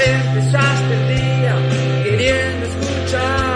Empezaste el día queriendo escuchar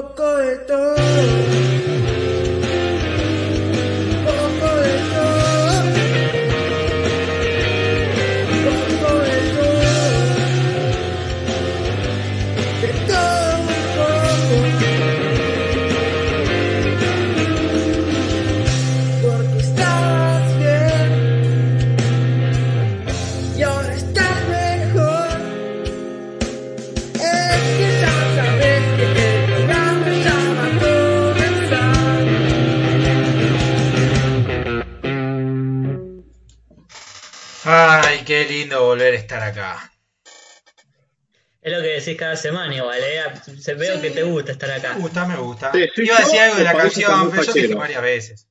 Es un poco de todo. Ay, qué lindo volver a estar acá. Es lo que decís cada semana igual, ¿eh? Se veo que te gusta estar acá. Me gusta, me gusta. Sí, Iba a decir algo de la canción, muy pero yo te dije fachero. varias veces.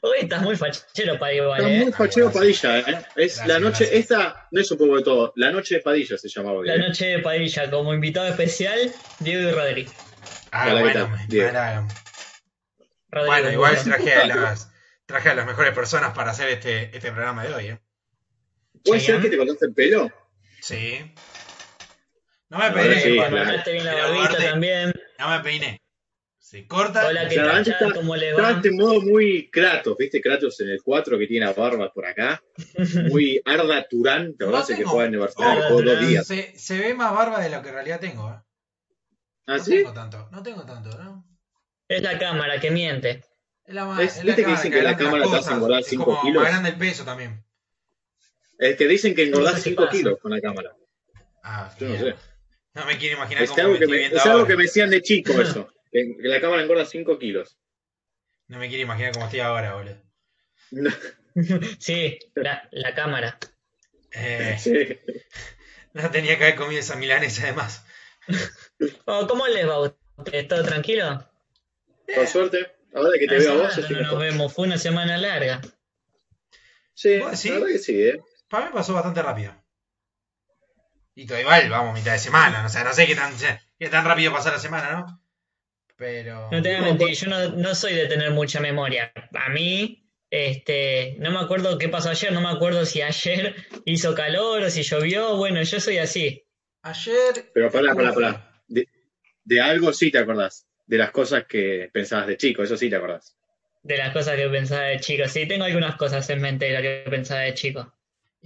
Hoy estás muy fachero para igual, Está ¿eh? muy fachero Padilla, ¿eh? Es Gracias, la noche, gracias. esta no es un poco de todo, la noche de Padilla se llamaba hoy. La ¿eh? noche de Padilla, como invitado especial, Diego y Rodri. Ah, Hola, ¿qué bueno, me- Bueno, igual traje a las traje a las mejores personas para hacer este, este programa de hoy, ¿eh? ¿Puede ser que te cortaste el pelo? Sí. No me peiné, sí, claro. Bien la barbita también. no me peiné. Se corta. Hola, O ¿qué sea, tal? está, ¿Cómo le está va? en modo muy Kratos, ¿viste? Kratos en el 4 que tiene la barba por acá. Muy Arda Turán, ¿te No acordás? El que tengo- juega en Arda que jugó dos días. Se, se ve más barba de lo que en realidad tengo, ¿eh? ¿Ah, no sí? tengo tanto, no tengo tanto, ¿no? Es la cámara que miente. Es la, Es- es ¿viste que dicen que la agranda las cámara te hace engordar es cinco como kilos? más grande el peso también. Es que dicen que No qué 5 pasa. kilos con la cámara. Ah, Yo no sé. No me quiero imaginar Es cómo algo, me que estoy me, viendo es algo ahora. que me decían de chico eso. Que, que la cámara engorda 5 kilos. No me quiero imaginar cómo estoy ahora, boludo. No, Sí, la, la cámara. Eh, sí. no tenía que haber comido esa milanesa además. Oh, ¿Cómo les va a ustedes? ¿Todo tranquilo? Por suerte, ahora que te Hace veo a vos, estoy no nos vemos, fue una semana larga. Sí, ¿Vos decís? la verdad que sí, ¿eh? Para mí pasó bastante rápido. Y todo igual, vamos, mitad de semana. O sea, no sé qué tan, qué tan rápido pasa la semana, ¿no? Pero. No te voy a mentir, yo no, no soy de tener mucha memoria. A mí, este, no me acuerdo qué pasó ayer, no me acuerdo si ayer hizo calor o si llovió. Bueno, yo soy así. Ayer. Pero pará, pará, pará. De, de algo sí te acordás. De las cosas que pensabas de chico, eso sí te acordás. De las cosas que pensaba de chico. Sí, tengo algunas cosas en mente de lo que pensaba de chico.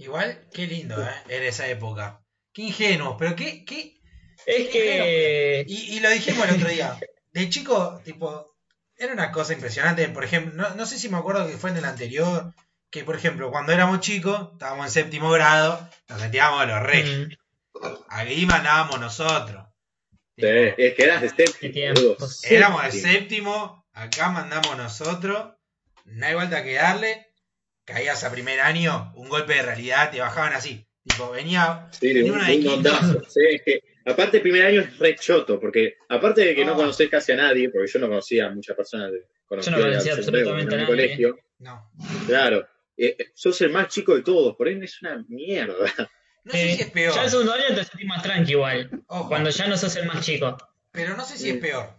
Igual, qué lindo, ¿eh? Era esa época. Qué ingenuo, pero qué. qué... Es que. Y, y lo dijimos el otro día. De chico, tipo. Era una cosa impresionante. Por ejemplo, no, no sé si me acuerdo que fue en el anterior. Que, por ejemplo, cuando éramos chicos, estábamos en séptimo grado, nos sentíamos a los reyes. mm, Ahí mandábamos nosotros. Sí, es que eras de séptimo. Éramos de Séptimo. séptimo, acá mandamos nosotros, no hay vuelta que darle, caías a primer año, un golpe de realidad, te bajaban así. Tipo, venía, Sí, venía un, una de un quinto, ondazo. Sí, es que, aparte, el primer año es re choto, porque aparte de que no Ah. conocés casi a nadie, porque yo no conocía a muchas personas de Yo no conocía absolutamente en a nadie. colegio. no. Claro, eh, eh, sos el más chico de todos, por ahí es una mierda. No sé eh, si es peor, Ya el segundo año te sentís más tranqui igual. ojo, Cuando ya no sos el más chico. pero no sé si es peor.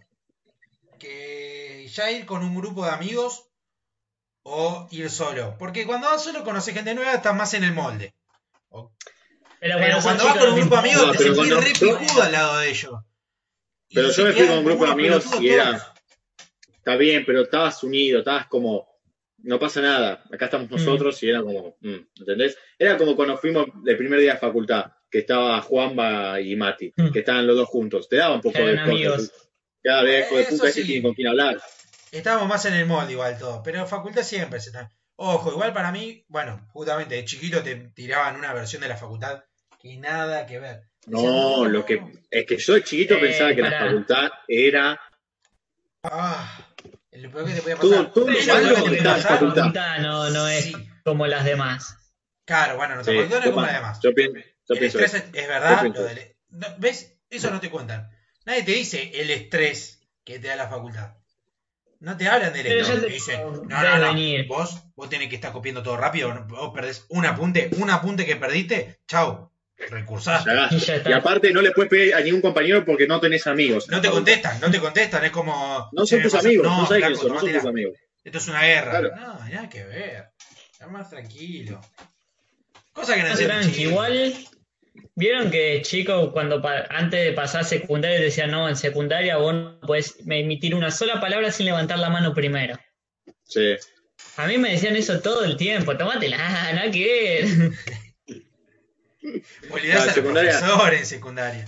Que ya ir con un grupo de amigos o ir solo. Porque cuando vas solo conoces gente nueva, estás más en el molde. O- Pero, cuando vas con un grupo de amigos, No, te sentís cuando- re pijudo al lado de ellos. Pero yo me fui con un grupo de amigos y era-. Está bien, pero estabas unido, estabas como no pasa nada, acá estamos nosotros y era como, mm, ¿entendés? Era como cuando fuimos el primer día de facultad, que estaba Juanba y Mati, Mm. que estaban los dos juntos, te daba un poco Eran de cosas. amigos. Cada vez, hijo de puta, ese tiene con quién hablar. Estábamos más en el molde igual todo, pero en facultad siempre se están. Ojo, igual para mí, bueno, justamente de chiquito te tiraban una versión de la facultad que nada que ver. No, lo que es que yo de chiquito Eh, pensaba que la facultad era Ah, lo peor que te podía Todo- pasar. todo lo malo creo que está la facultad. facultad no, no es Sí. como las demás. Claro, bueno, nuestra Sí, facultad no es como la demás. yo pienso, yo el pienso estrés eso. es, es verdad. Yo pienso lo del- no, ¿Ves? Eso no te cuentan. Nadie te dice el estrés que te da la facultad. No te hablan del te dicen, no, no, no. Vos, vos tenés que estar copiando todo rápido. no- Vos perdés un apunte, un apunte que perdiste. Chau. Cagaste. Y aparte no le puedes pedir a ningún compañero porque no tenés amigos. No te contestan, no te contestan. Es como. No "Che, son tus amigos, No, no sabes son, no son tus amigos. Esto es una guerra. Claro. No, nada que ver. Está más tranquilo. Cosa que no tranqui. Igual, vieron que chicos, cuando pa- antes de pasar secundaria decían, no, en secundaria vos no podés emitir una sola palabra sin levantar la mano primero. Sí. A mí me decían eso todo el tiempo, tomátela, nada que ver. Olvidás al secundaria. profesor en secundaria.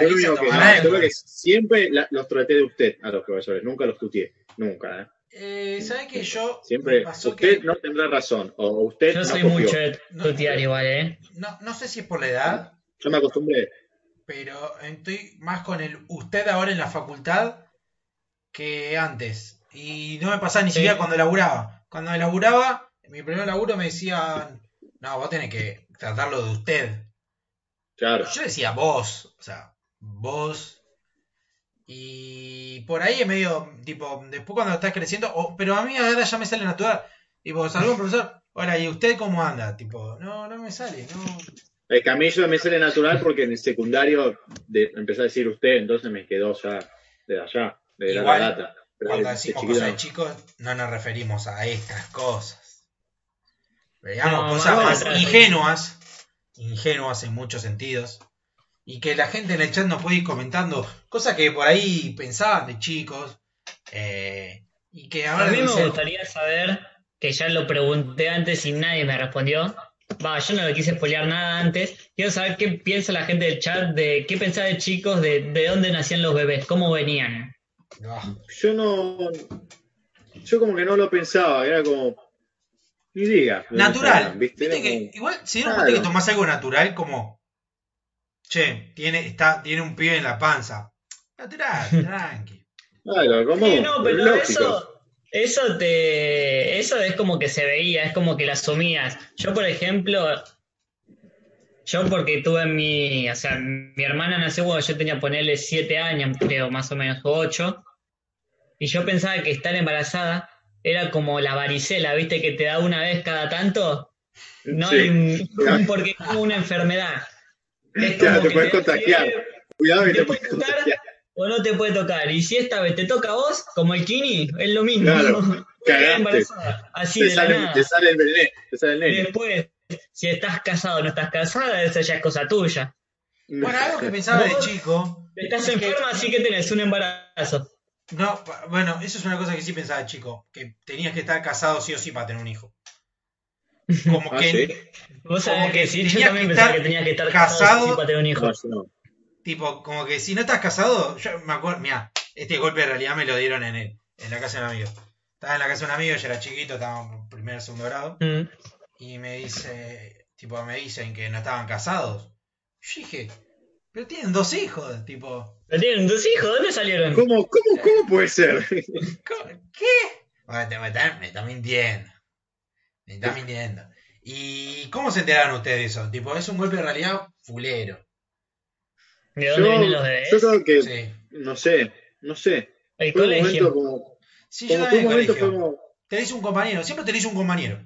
Yo lo a único que, no, yo lo que siempre la- los traté de usted a los profesores, nunca los tuteé, nunca. ¿eh? Eh, ¿Sabes que yo Siempre, me pasó usted que no tendrá razón, o usted Yo no soy copió. mucho de No. tutear igual, ¿eh? no, no sé si es por la edad, Yo me acostumbré. pero estoy más con el usted ahora en la facultad que antes. Y no me pasaba ni Sí. siquiera cuando laburaba. Cuando laburaba, en mi primer laburo me decían, no, vos tenés que tratarlo de usted. Claro. Yo decía vos, o sea, vos. Y por ahí es medio, tipo, después cuando estás creciendo, pero a mí ahora ya me sale natural. Tipo, salgo un profesor, ahora, ¿y usted cómo anda? Tipo, no, no me sale, no. El camino me sale natural porque en el secundario de, empecé a decir usted, entonces me quedó ya de allá, de Igual, la data. Pero Cuando de decimos cosas de chicos, no nos referimos a estas cosas. Veamos No, cosas más ingenuas, ingenuas en muchos sentidos. Y que la gente en el chat nos puede ir comentando cosas que por ahí pensaban de chicos. eh, y que ahora A mí me gustaría saber, que ya lo pregunté antes y nadie me respondió. Va, yo no le quise spoilear nada antes. Quiero saber qué piensa la gente del chat de qué pensaba de chicos, de, de dónde nacían los bebés, cómo venían. "Ah, Yo no. Yo como que no lo pensaba, era como. Ni diga. natural. ¿viste? Que como- igual, si no Claro. que tomás algo natural, como. Che, tiene, está, tiene un pibe en la panza. Tranqui. Claro, como. Sí, no, pero lógico. eso, eso te, eso es como que se veía, es como que lo asumías. Yo, por ejemplo, yo porque tuve mi, o sea, mi hermana nació cuando yo tenía ponerle siete años, creo, más o menos, o ocho, y yo pensaba que estar embarazada era como la varicela, viste, que te da una vez cada tanto, no Sí. hay un- un- porque es como una enfermedad. Es te puedes contagiar. Cuidado que te te puede puedes tocar contagiar. o no te puede tocar. Y si esta vez te toca a vos, como el Kini, es lo mismo. Claro, cagaste. embarazada, Así Te de la sale, nada. te sale el nene. Te sale el Y nene. después, si estás casado o no estás casada, eso ya es cosa tuya. Bueno, algo que pensaba de chico. Estás es que- enferma, así que tenés un embarazo. No, bueno, eso es una cosa que sí pensaba de chico. Que tenías que estar casado sí o sí para tener un hijo. Como Ah, que. sí. Vos Como sabés que que sí, yo también que pensaba estar que tenía que estar casado- casado para tener un hijo. No, yo no. Tipo, como que si no estás casado, yo me acuerdo, mira, este golpe de realidad me lo dieron en, el, en la casa de un amigo. Estaba en la casa de un amigo, yo era chiquito, estaba en primer, segundo grado, Mm. y me dice, tipo, me dicen que no estaban casados. Yo dije, pero tienen dos hijos, tipo, Pero tienen dos hijos, ¿dónde salieron? ¿Cómo, cómo, cómo puede ser? ¿cómo- ¿qué? Bueno, te- me, está, me está mintiendo. Me está mintiendo. ¿Y cómo se enteraron ustedes de eso? Tipo, es un golpe de realidad fulero. ¿De dónde Yo, vienen los yo creo que, Sí. no sé, no sé. El Fue un colegio. como. Sí, yo también un colegio. como. Te dice un compañero, siempre te dice un compañero.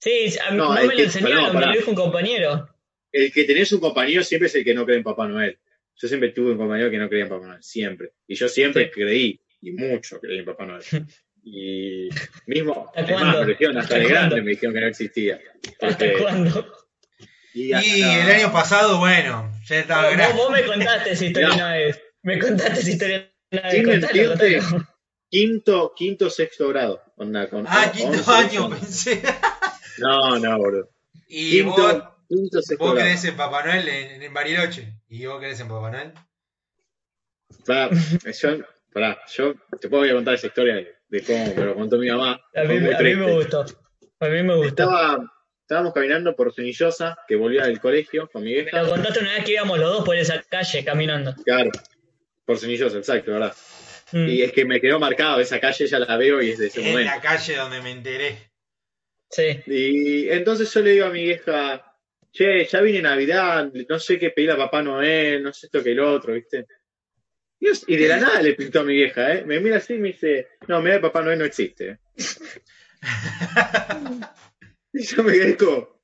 Sí, a mí No, no, es me que- lo enseñaron, me pará. lo dijo un compañero. El que tenés un compañero siempre es el que no cree en Papá Noel. Yo siempre tuve un compañero que no creía en Papá Noel, siempre. Y yo siempre Sí. creí, y mucho creí en Papá Noel. Y mismo, ¿Hasta es más, cuándo? me dijeron hasta ¿Hasta de grande, me dijeron que no existía. ¿Hasta Porque- cuándo? y Y el año pasado, bueno, ya estaba Vos, grande. vos me contaste esa historia No. una vez. Me contaste esa historia una vez. Contalo, contalo. quinto, quinto, sexto grado. Onda, con Ah, quinto 11, año, 11. pensé. No, no, boludo. Y Quinto, vos, quinto, sexto vos grado. querés en Papá Noel en, en Bariloche. ¿Y vos querés en Papá Noel? Pará, yo, pará, yo te puedo contar esa historia de, cómo me lo contó mi mamá. A mí, muy a mí me gustó. A mí me gustó. Estaba, estábamos caminando por Cenillosa, que volvía del colegio con mi Me vieja. lo contaste una vez que íbamos los dos por esa calle caminando. Claro, por Cenillosa, exacto, ¿verdad? Mm. Y es que me quedó marcado, esa calle ya la veo y es de ese En momento. la calle donde me enteré. Sí. Y entonces yo le digo a mi vieja, che, ya viene Navidad, no sé qué pedir a Papá Noel, no sé esto que el otro, ¿viste? Y, de la nada le pintó a mi vieja, ¿eh? Me mira así y me dice, no, mira, Papá Noel no existe. ¿eh". y yo me quedé como,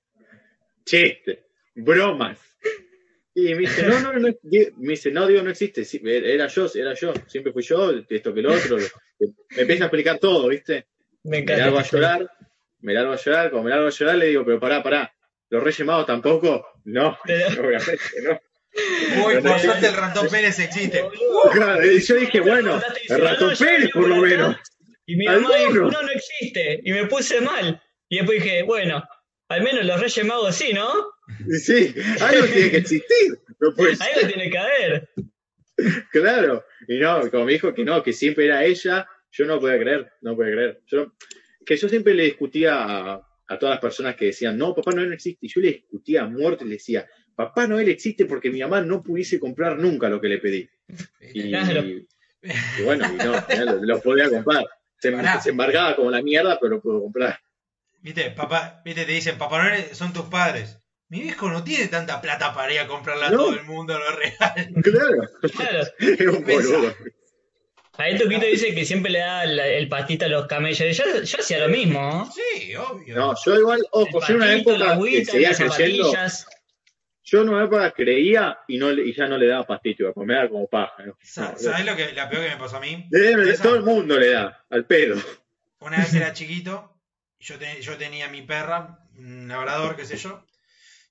chiste, bromas. Y me dice, no, no, no, me dice, no, digo, no existe, sí, era yo, era yo, siempre fui yo, esto que el otro. Me empieza a explicar todo, ¿viste? Me Me encanta. largo a llorar, me largo a llorar, como me largo a llorar le digo, pero pará, pará, ¿los Reyes Magos tampoco? No, obviamente no. Uy, por no- suerte el ratón Pérez existe. Claro, y yo dije, bueno, el ratón Pérez por lo menos. Y mi mamá dijo, no, no existe. Y me puse mal. Y después dije, bueno, al menos los Reyes Magos sí, ¿no? Sí, algo tiene que existir. No puede ser, Algo tiene que haber. claro. Y no, como me dijo que no, que siempre era ella, yo no podía creer, no podía creer. Yo, que yo siempre le discutía a, a todas las personas que decían, no, Papá Noel no existe. Y yo le discutía a muerte y le decía, Papá Noel existe porque mi mamá no pudiese comprar nunca lo que le pedí. Y, Claro. y bueno, y no, ya lo, lo podía comprar. Se, Pará. se embargaba como la mierda, pero lo puedo comprar. Viste, papá, viste, te dicen, Papá Noel son tus padres. Mi viejo no tiene tanta plata para ir a comprarle a No. todo el mundo los regalos. Claro, Claro. era un boludo. Ahí Tuquito dice que siempre le da el pastito a los camellos. Yo, yo hacía lo mismo. ¿no? Sí, obvio. No, yo igual, ojo, yo una época que agüita, seguía las creyendo, zapatillas. Yo en una época creía y, no, y ya no le daba pastito, pues me daba como paja. ¿no? Sa- No, ¿Sabés lo que, la peor que me pasó a mí? le- Esa- todo el mundo le da, al pedo. Una vez era chiquito, yo, te- yo tenía mi perra, un labrador, qué sé yo,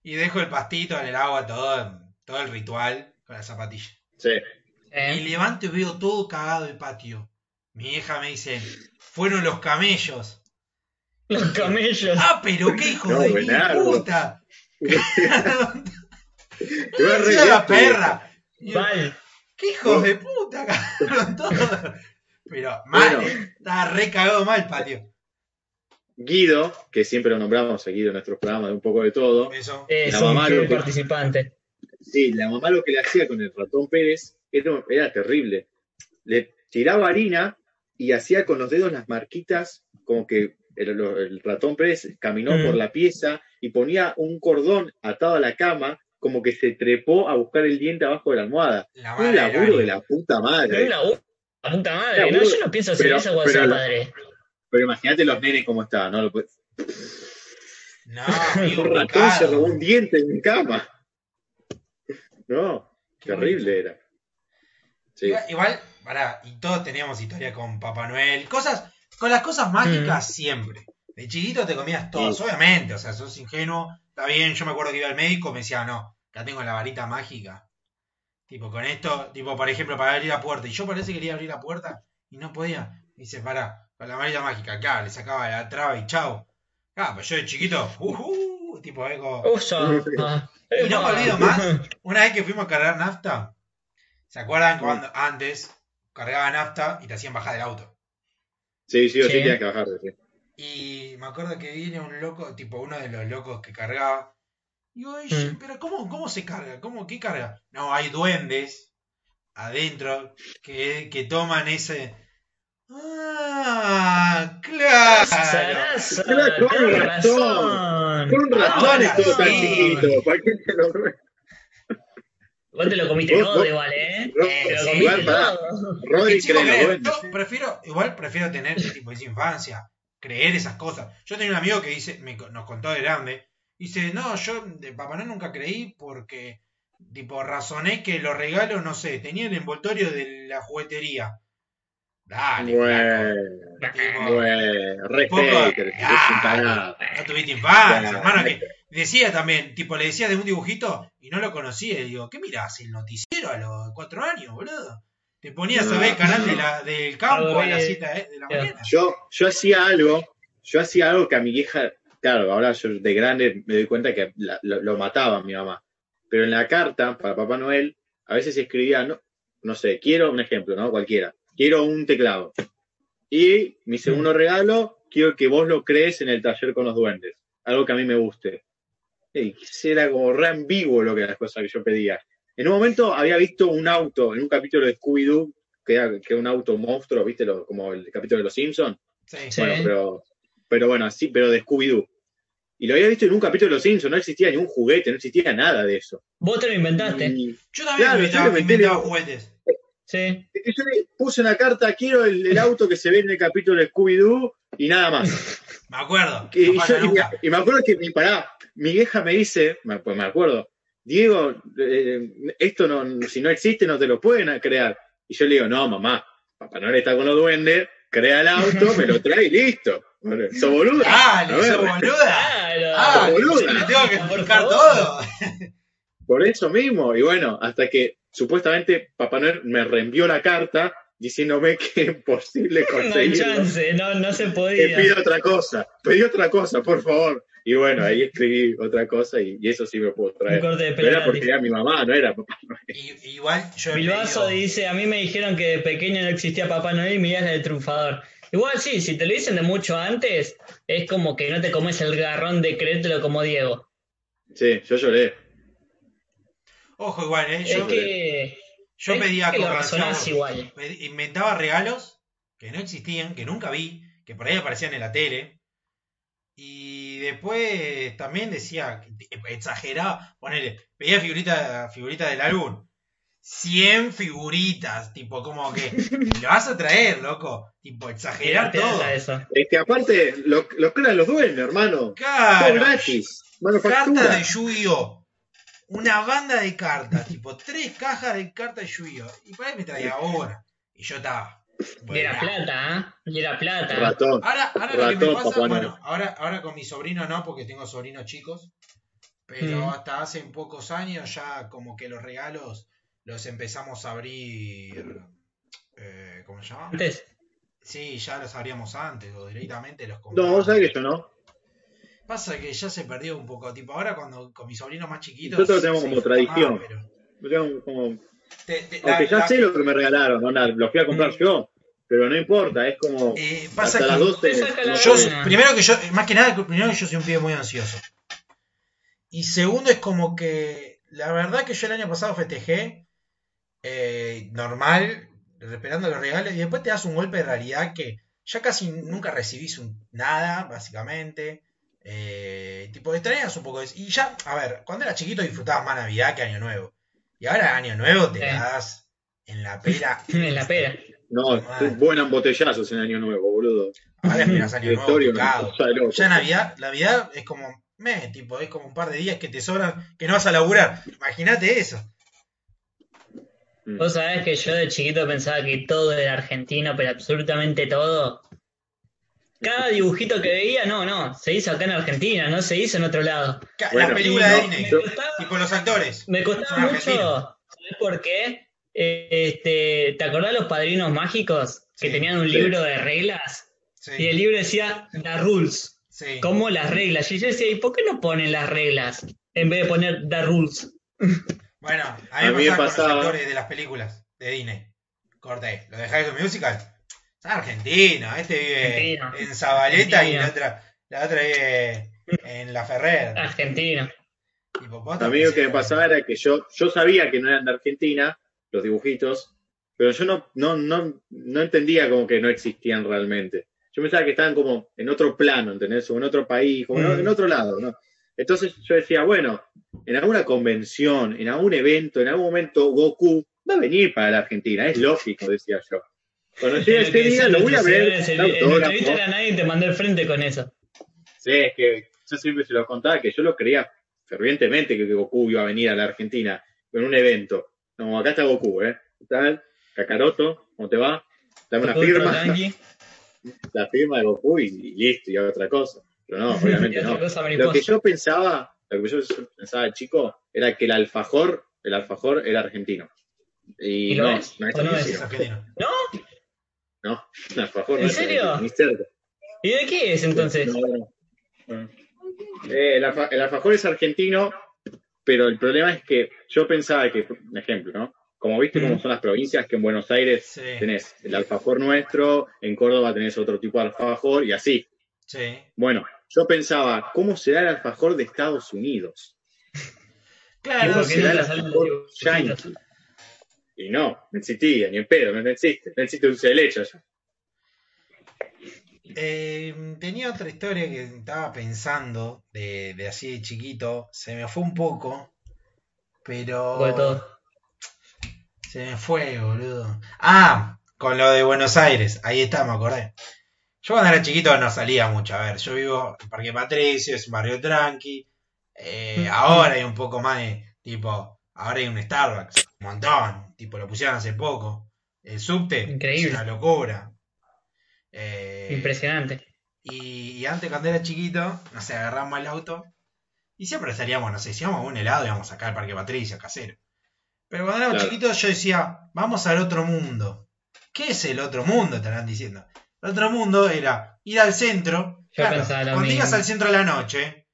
y dejo el pastito en el agua, todo, todo el ritual con la zapatilla. Sí. Y ¿eh? levanto y veo todo cagado el patio. Mi hija me dice, fueron los camellos. Los camellos. Ah, pero qué hijo No, de mi puta. Te a la reír, perra. ¿Qué hijos de puta, cagaron todo? Pero mal, Bueno. eh, estaba re cagado mal el patio. Guido, que siempre lo nombramos a Guido en nuestros programas de un poco de todo, Eso. Es La mamá lo que- participante. Sí, la mamá lo que le hacía con el ratón Pérez era, era terrible. Le tiraba harina y hacía con los dedos las marquitas, como que el ratón Pérez caminó Mm. por la pieza y ponía un cordón atado a la cama, como que se trepó a buscar el diente abajo de la almohada. La Un laburo de de la puta madre. una u- la puta madre. No, yo no pienso hacer pero- eso cuando pero sea padre. Pero imagínate los nenes cómo estaban, ¿no? Lo puede- No, amigo, Un ratón se robó un diente en mi cama. No, Qué terrible era. Sí. Igual, igual, pará, y todos teníamos historia con Papá Noel. Cosas, con las cosas mágicas siempre. De chiquito te comías todas, Sí. obviamente, o sea, sos ingenuo, está bien, yo me acuerdo que iba al médico, me decía, no, acá tengo la varita mágica. Tipo, con esto, tipo, por ejemplo, para abrir la puerta. Y yo parece que quería abrir la puerta y no podía. Me dice, pará, con la varita mágica, claro, le sacaba la traba y chao. Claro, pues yo de chiquito, uh, uh, tipo, algo. Usa. Ah. Y no me olvido más, una vez que fuimos a cargar nafta, ¿se acuerdan cuando antes cargaba nafta y te hacían bajar del auto? Sí, sí, o sí, Sí. tenías que bajar. sí. Y me acuerdo que viene un loco, tipo uno de los locos que cargaba. Y digo, "Ay, Mm. pero ¿cómo, ¿cómo se carga? ¿Cómo, ¿Qué carga? No, hay duendes adentro que, que toman ese... Ah, claro. Claro, con razón. Con un ratón es todo tan sí. chiquito. ¿Para qué te lo Vos te lo comiste Vos- todo vos- igual, ¿eh? Ro- Te lo sí, comiste igual, todo. Rodri chico, yo prefiero, igual prefiero tener tipo esa infancia, creer esas cosas. Yo tenía un amigo que dice, me, nos contó de grande, dice, no, yo de Papá Noel nunca creí porque tipo razoné que los regalos, no sé, tenía el envoltorio de la juguetería. Dale, Bueno. Tipo, bueno, Ah, no tuviste infancia, Bueno, hermano, que decía también, tipo, le decía de un dibujito y no lo conocía. Y digo, ¿qué mirás? ¿El noticiero a los cuatro años, boludo? Te ponías a ver el canal de la- del campo a las 7 de la mañana. Yo, yo hacía algo, yo hacía algo que a mi vieja, claro, ahora yo de grande me doy cuenta que la- lo, lo mataba mi mamá. Pero en la carta para Papá Noel, a veces escribía, no, no sé, quiero un ejemplo, ¿no? Cualquiera. Quiero un teclado. Y mi segundo regalo, quiero que vos lo crees en el taller con los duendes. Algo que a mí me guste. Y era como re ambiguo lo que las cosas que yo pedía. En un momento había visto un auto, en un capítulo de Scooby-Doo, que era, que era un auto monstruo, ¿viste? Lo- como el capítulo de los Simpsons. Sí. Sí. Bueno, pero, pero bueno, así, pero de Scooby-Doo. Y lo había visto en un capítulo de Los Simpsons, no existía ni un juguete, no existía nada de eso. Vos te lo inventaste. Y Yo también Claro, inventaba, yo metí inventaba juguetes. Sí. es que yo le puse una carta, quiero el, el auto que se ve en el capítulo de Scooby-Doo y nada más. Me acuerdo. Y, no y falla yo- y me, y me acuerdo que mi, pará, mi vieja me dice, me- pues me acuerdo, Diego, eh, esto no, si no existe no te lo pueden crear. Y yo le digo, no, mamá, Papá Noel está con los duendes, crea el auto, me lo trae y listo. ¿Sos boluda? Dale, A ver, sos boluda. Ah, boluda. yo le tengo que Por explicar todo. Por eso mismo. Y bueno, hasta que supuestamente Papá Noel me reenvió la carta diciéndome que es imposible No hay conseguirlo. chance, no, no se Que podía. otra cosa. Pedí otra cosa, por favor. Y bueno, ahí escribí otra cosa y, y eso sí me puedo Un traer. corte de Pero era porque era mi mamá, no era Papá Noel. Y- igual yo Bilbaso dice, a mí me dijeron que de pequeño no existía Papá Noel y mi idea es la del triunfador. Igual sí, si te lo dicen de mucho antes, es como que no te comes el garrón de creértelo como Diego. Sí, yo lloré. Ojo, igual, ¿eh? Yo, es que... yo es pedía que razonás razón. igual. Inventaba regalos que no existían, que nunca vi, que por ahí aparecían en la tele. Y después también decía, exageraba, ponele, pedía figuritas figurita del álbum. 100 figuritas, tipo, como que lo vas a traer, loco. Tipo, exagerar todo. eso. Es que aparte, lo, lo crean los duendes, hermano. Todo Claro. gratis. Manufactura. de Yu-Gi-Oh! Una banda de cartas, tipo tres cajas de cartas de Yu-Gi-Oh! Y por ahí me traía una. Y yo estaba. Y era bueno. plata, ¿ah? Y era plata. Ratón. Ahora, ahora lo que me Ratón, pasa, bueno, ahora, ahora con mi sobrino no, porque tengo sobrinos chicos. Pero Mm. hasta hace pocos años ya como que los regalos los empezamos a abrir. Eh, ¿Cómo se llama? Antes, Sí, ya los abríamos antes o directamente los No, compramos. vos sabés que yo no. Pasa que ya se perdió un poco. Tipo, ahora cuando con mis sobrinos más chiquitos. Nosotros tenemos se como tradición. más, pero- Yo tengo como- Te- te- Aunque la- ya la- sé lo que me regalaron, no, nada, los fui a comprar yo. Pero no importa, es como. eh, pasa hasta que las 12. Te saca la no yo, sé. Bueno. primero que yo, más que nada, primero que yo soy un pibe muy ansioso. Y segundo es como que, la verdad que yo el año pasado festejé eh, normal, esperando los regalos, y después te das un golpe de realidad que ya casi nunca recibís un- nada, básicamente. Eh, tipo, extrañas un poco. de- Y ya, a ver, cuando era chiquito disfrutabas más Navidad que Año Nuevo. Y ahora Año Nuevo te la das en la pera. en la pera. No, buenos embotellazos en Año Nuevo, boludo. Ahora esperas Año Nuevo, loco. Ya Navidad, Navidad es como, me, tipo, es como un par de días que te sobran, que no vas a laburar. Imagínate eso. Mm. Vos sabés que yo de chiquito pensaba que todo era argentino, pero absolutamente todo. Cada dibujito que veía, no, no, se hizo acá en Argentina, no se hizo en otro lado. Bueno, Las películas de no, Disney, costaba, tipo los actores. me costaba mucho. ¿sabés por qué? Eh, Este, ¿Te acordás los padrinos mágicos que Sí, tenían un sí. libro de reglas? Y el Sí, libro decía The Rules, sí. como las reglas. Y yo decía, ¿y por qué no ponen las reglas en vez de poner The Rules? Bueno, a mí, A me mí me pasaba con los actores de las películas de Disney. Corté, lo de High School Musical. Es argentino, este vive Argentino. en Zabaleta y la otra, la otra vive en La Ferrer. Argentino. A mí lo que me pasaba era que yo, yo sabía que no eran de Argentina, los dibujitos, pero yo no, no, no, no entendía como que no existían realmente. Yo pensaba que estaban como en otro plano, ¿entendés? O en otro país, como Mm. en otro lado, ¿no? Entonces yo decía, bueno, en alguna convención, en algún evento, en algún momento Goku va a venir para la Argentina, es lógico, decía yo. Cuando llegue ese día lo voy a ver, En entrevista era nadie te mandé el frente con eso. Sí, es que yo siempre se lo contaba que yo lo creía fervientemente que Goku iba a venir a la Argentina en un evento. No, acá está Goku, ¿eh? ¿Qué tal? Kakaroto, ¿cómo te va? Dame una firma, la firma de Goku y, y listo, y otra cosa. Pero no, obviamente no. Lo que yo pensaba, lo que yo pensaba de chico, era que el alfajor, el alfajor era argentino. Y, ¿Y lo no, es? no es ¿O no Es argentino. argentino. ¿No? No, alfajor ¿En serio? argentino, ni cerca. ¿Y de qué es entonces? No, no. No. Eh, el, alfa- el alfajor es argentino, pero el problema es que yo pensaba que, un ejemplo, ¿no? Como viste Mm. cómo son las provincias, que en Buenos Aires Sí, tenés el alfajor nuestro, en Córdoba tenés otro tipo de alfajor y así. sí. Bueno, yo pensaba, ¿cómo será el alfajor de Estados Unidos? ¿Y Claro, ¿Cómo será el alfajor yankee? Y no, no existía, ni en pedo, no existe. No existe un celecho allá. Eh, tenía otra historia que estaba pensando de, de así de chiquito. Se me fue un poco. Pero. Fue todo. Se me fue, boludo. Ah, con lo de Buenos Aires. Ahí está, me acordé. Yo cuando era chiquito no salía mucho. A ver, yo vivo en Parque Patricio, es un barrio tranqui. Eh, ahora hay un poco más de. Tipo, ahora hay un Starbucks. Un montón. Tipo, lo pusieron hace poco. El subte. Increíble. Es una locura. Eh, Impresionante. y, y antes cuando era chiquito, no sé, agarramos el auto y siempre salíamos, no sé, si íbamos a un helado íbamos acá al Parque Patricio, casero. Pero cuando éramos Claro. chiquitos yo decía, vamos al otro mundo. ¿Qué es el otro mundo? Estarán diciendo. El otro mundo era ir al centro. Yo Claro, pensaba lo cuando mismo. ibas al centro a la noche,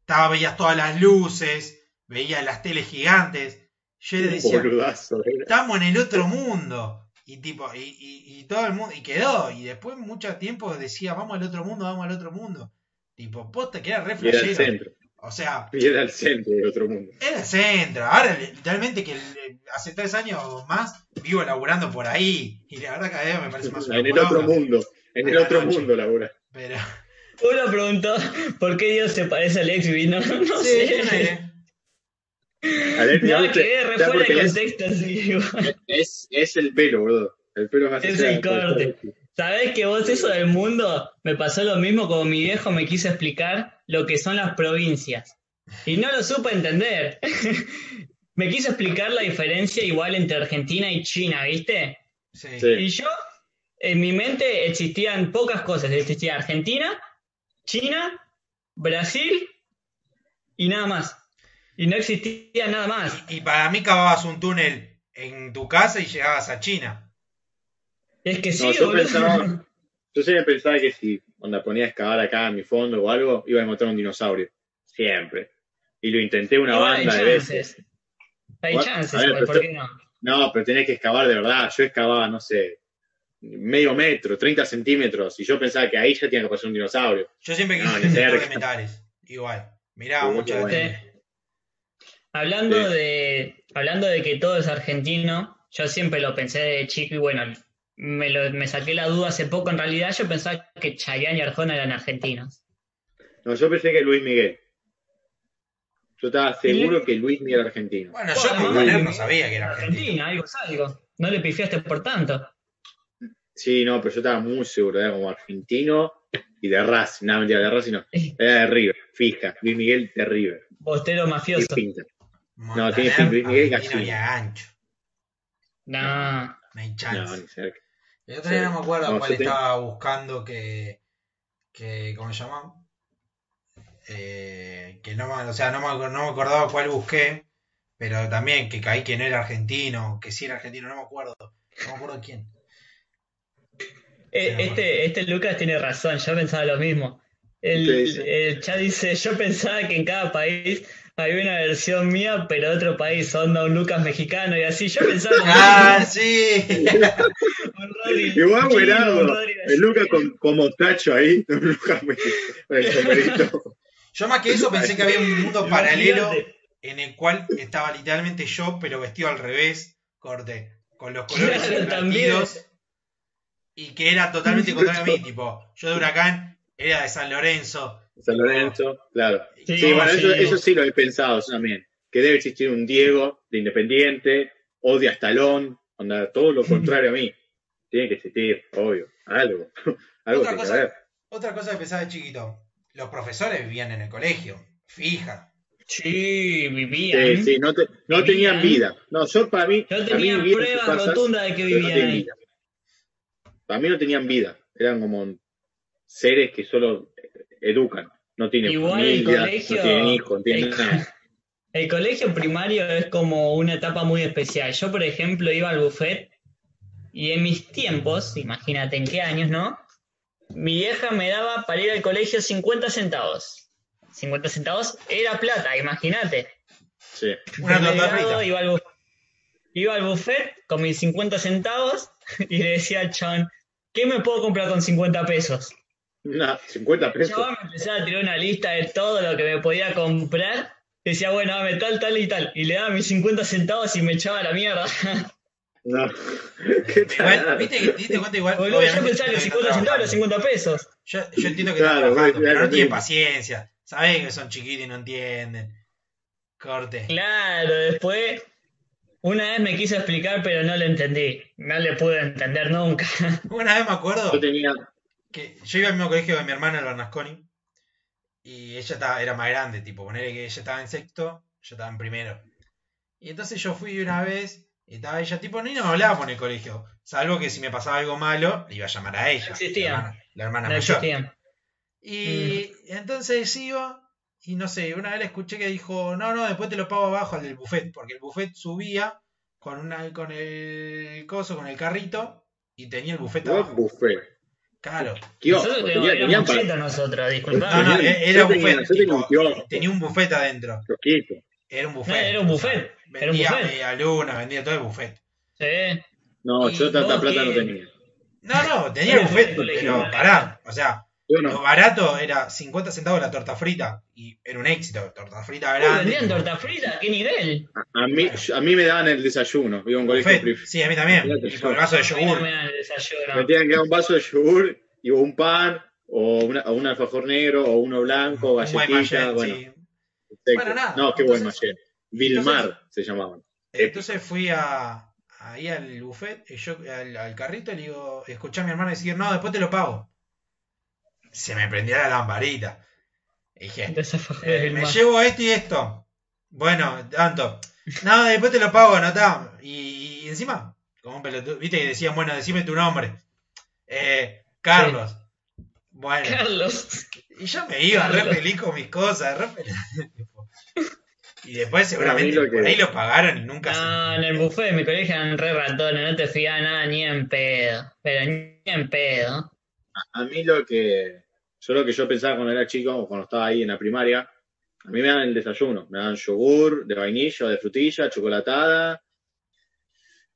estaba, veías todas las luces, veías las teles gigantes. Yo le decía, Boludazo, estamos en el otro mundo. Y tipo, y, y- y todo el mundo, y quedó. Y después mucho tiempo decía, vamos al otro mundo, vamos al otro mundo. Tipo, posta que era re Y era el centro. O sea, Y era el centro del otro mundo. era el centro. Ahora, literalmente, que hace tres años o más vivo laburando por ahí. Y la verdad, cada vez me parece más En el otro mundo. En el otro noche. mundo, Laura. Pero, Uno preguntó por qué Dios se parece al ex No, no sí, sé. No que re ¿Sabes fuera de es? contexto. así. Es, es el pelo, boludo. El pelo más Es el corte. ¿Sabés que vos eso del mundo me pasó lo mismo como mi viejo me quiso explicar lo que son las provincias? Y no lo supe entender. me quiso explicar la diferencia igual entre Argentina y China, ¿viste? Sí. Sí. Y yo, en mi mente existían pocas cosas. Existía Argentina, China, Brasil y nada más. Y no existía nada más. Y, y para mí cavabas un túnel en tu casa y llegabas a China. Es que sí, No, yo boludo. pensaba, yo siempre pensaba que si onda ponía a excavar acá en mi fondo o algo, iba a encontrar un dinosaurio. Siempre. Y lo intenté una banda de veces. Hay What? chances, A ver, pero ¿por qué no? No, pero tenés que excavar de verdad. Yo excavaba, no sé, medio metro, 30 centímetros, y yo pensaba que ahí ya tenía que pasar un dinosaurio. Yo siempre No, quise cerca. metales. Igual. Miraba Sí, mucho qué de bueno. tele. Hablando Sí. de, hablando de que todo es argentino, yo siempre lo pensé de chico y bueno, me, lo- me saqué la duda hace poco. En realidad yo pensaba que Chayanne y Arjona eran argentinos. No, yo pensé que Luis Miguel. Yo estaba seguro que Luis Miguel era argentino. Bueno, yo Bueno, con no, sabía que era argentino. Argentina, algo es algo. No le pifiaste por tanto. Sí, no, pero yo estaba muy seguro, era como argentino y de Racing. No, mentira, de Racing no. Era de River, fija. Luis Miguel de River. Bostero mafioso. pinta. Montaner, tiene fin, Luis Miguel argentino Gallina. y a gancho. No. No hay No, chance. ni cerca. El otro día no me acuerdo No, cuál te- estaba buscando que, que. ¿Cómo se llama? Eh, que no me, o sea, no me, no me acordaba cuál busqué, pero también que caí que no era argentino, que sí era argentino, no me acuerdo. No me acuerdo quién. Eh, Este, este Lucas tiene razón, yo pensaba lo mismo. ¿Qué El, el chat dice, yo pensaba que en cada país había una versión mía, pero de otro país, onda un Lucas mexicano y así. Yo pensaba ¡Ah, sí! Un Rodri Igual Gerardo, el Lucas con, con mostacho ahí, un Lucas me- con el sombrerito. Yo más que eso pensé que había un mundo paralelo en el cual estaba literalmente yo, pero vestido al revés, corte, con los colores invertidos, y que era totalmente contrario a mí, tipo, yo de Huracán era de San Lorenzo, San Lorenzo, claro. Sí, Sí, bueno, sí. eso, eso sí lo he pensado yo también. Que debe existir un Diego de Independiente, odia a Stallone, onda, todo lo contrario a mí. Tiene que existir, obvio. Algo. Algo Otra tiene que cosa- haber. Otra cosa que pensaba de chiquito, los profesores vivían en el colegio, fija. Sí, vivían. Sí, sí, no, te- no tenían vida. No, yo para mí. Yo para mí pruebas rotundas de que no vivían tenían ahí. vida. Para mí no tenían vida. Eran como seres que solo educan. No tienen Igual el familia, colegio, no tienen hijos, el, nada. El colegio primario es como una etapa muy especial. Yo, por ejemplo, iba al buffet y en mis tiempos, imagínate en qué años, ¿no? Mi vieja me daba para ir al colegio 50 centavos. 50 centavos era plata, imagínate. Sí. Una Primer torta grado, frita. Iba al, buf- iba al buffet con mis 50 centavos y le decía al chabón, ¿qué me puedo comprar con 50 pesos? Nah, 50 El pesos. chabón me empezaba a tirar una lista de todo lo que me podía comprar. Decía, bueno, dame tal, tal y tal. Y le daba mis 50 centavos y me echaba a la mierda. No. ¿Qué te Igual, ¿viste que te diste cuenta igual? Boludo, yo pensaba que no 50 está centavos eran trabajando. 50 pesos. Yo, yo entiendo que Claro, están pero no tienen paciencia. Saben que son chiquitos y no entienden. Corte. Claro, después una vez me quiso explicar, pero no lo entendí. No le pude entender nunca. Una vez me acuerdo Yo tenía. Que yo iba al mismo colegio que mi hermana, el Bernasconi, y ella estaba, era más grande, tipo, ponerle que ella estaba en sexto, yo estaba en primero. Y entonces yo fui una vez, y estaba ella, tipo, ni nos hablábamos en el colegio, salvo que si me pasaba algo malo, le iba a llamar a ella. No. La hermana, la hermana No mayor. existían. Y entonces iba, y no sé, una vez le escuché que dijo, no, no, después te lo pago abajo al del buffet, porque el buffet subía con una con el coso, con el carrito, y tenía el buffet abajo. buffet? Claro. Tenía, No, no, era un tenía- buffet. tenía un kiosco. tenía un buffet adentro. Era un buffet. No, era un buffet, era un Vendía buffet. media luna, vendía todo el buffet. Sí. No, yo tanta plata no tenía. No, no, tenía buffet, el colegio, pero pará. O sea, Yo lo barato era 50 centavos la torta frita. Y era un éxito, torta frita grande. ¿Vendían torta frita? ¿Qué nivel? A mí, a mí me daban el desayuno. Iba a un colegio buffet. pri- Sí, a mí también. Fíjate, Tipo el vaso de yogur. me tenían que dar un vaso de yogur y un pan o, una, o un alfajor negro o uno blanco, Un buen galletita. Mayenne, Bueno, sí. Bueno, nada, no, qué buen Mayenne. Vilmar se llamaban. Entonces fui a, ahí al buffet, y yo al, al carrito y le digo, escuché a mi hermana decir, no, después te lo pago. Se me prendía la lamparita. Y dije, eh, me llevo esto y esto. Bueno, tanto. No, después te lo pago, anotá. Y, y encima, como un pelotudo, viste que decían, bueno, decime tu nombre. Eh, Carlos. Bueno, Carlos. y yo me iba re Carlos. feliz con mis cosas, re feliz. Y después seguramente lo que- por ahí lo pagaron y nunca se... No, en el buffet de mi colegio eran re ratones, no te fías nada ni en pedo. Pero ni en pedo. A mí lo que. Yo lo que yo pensaba cuando era chico, o cuando estaba ahí en la primaria, a mí me daban el desayuno. Me daban yogur de vainilla o de frutilla, chocolatada,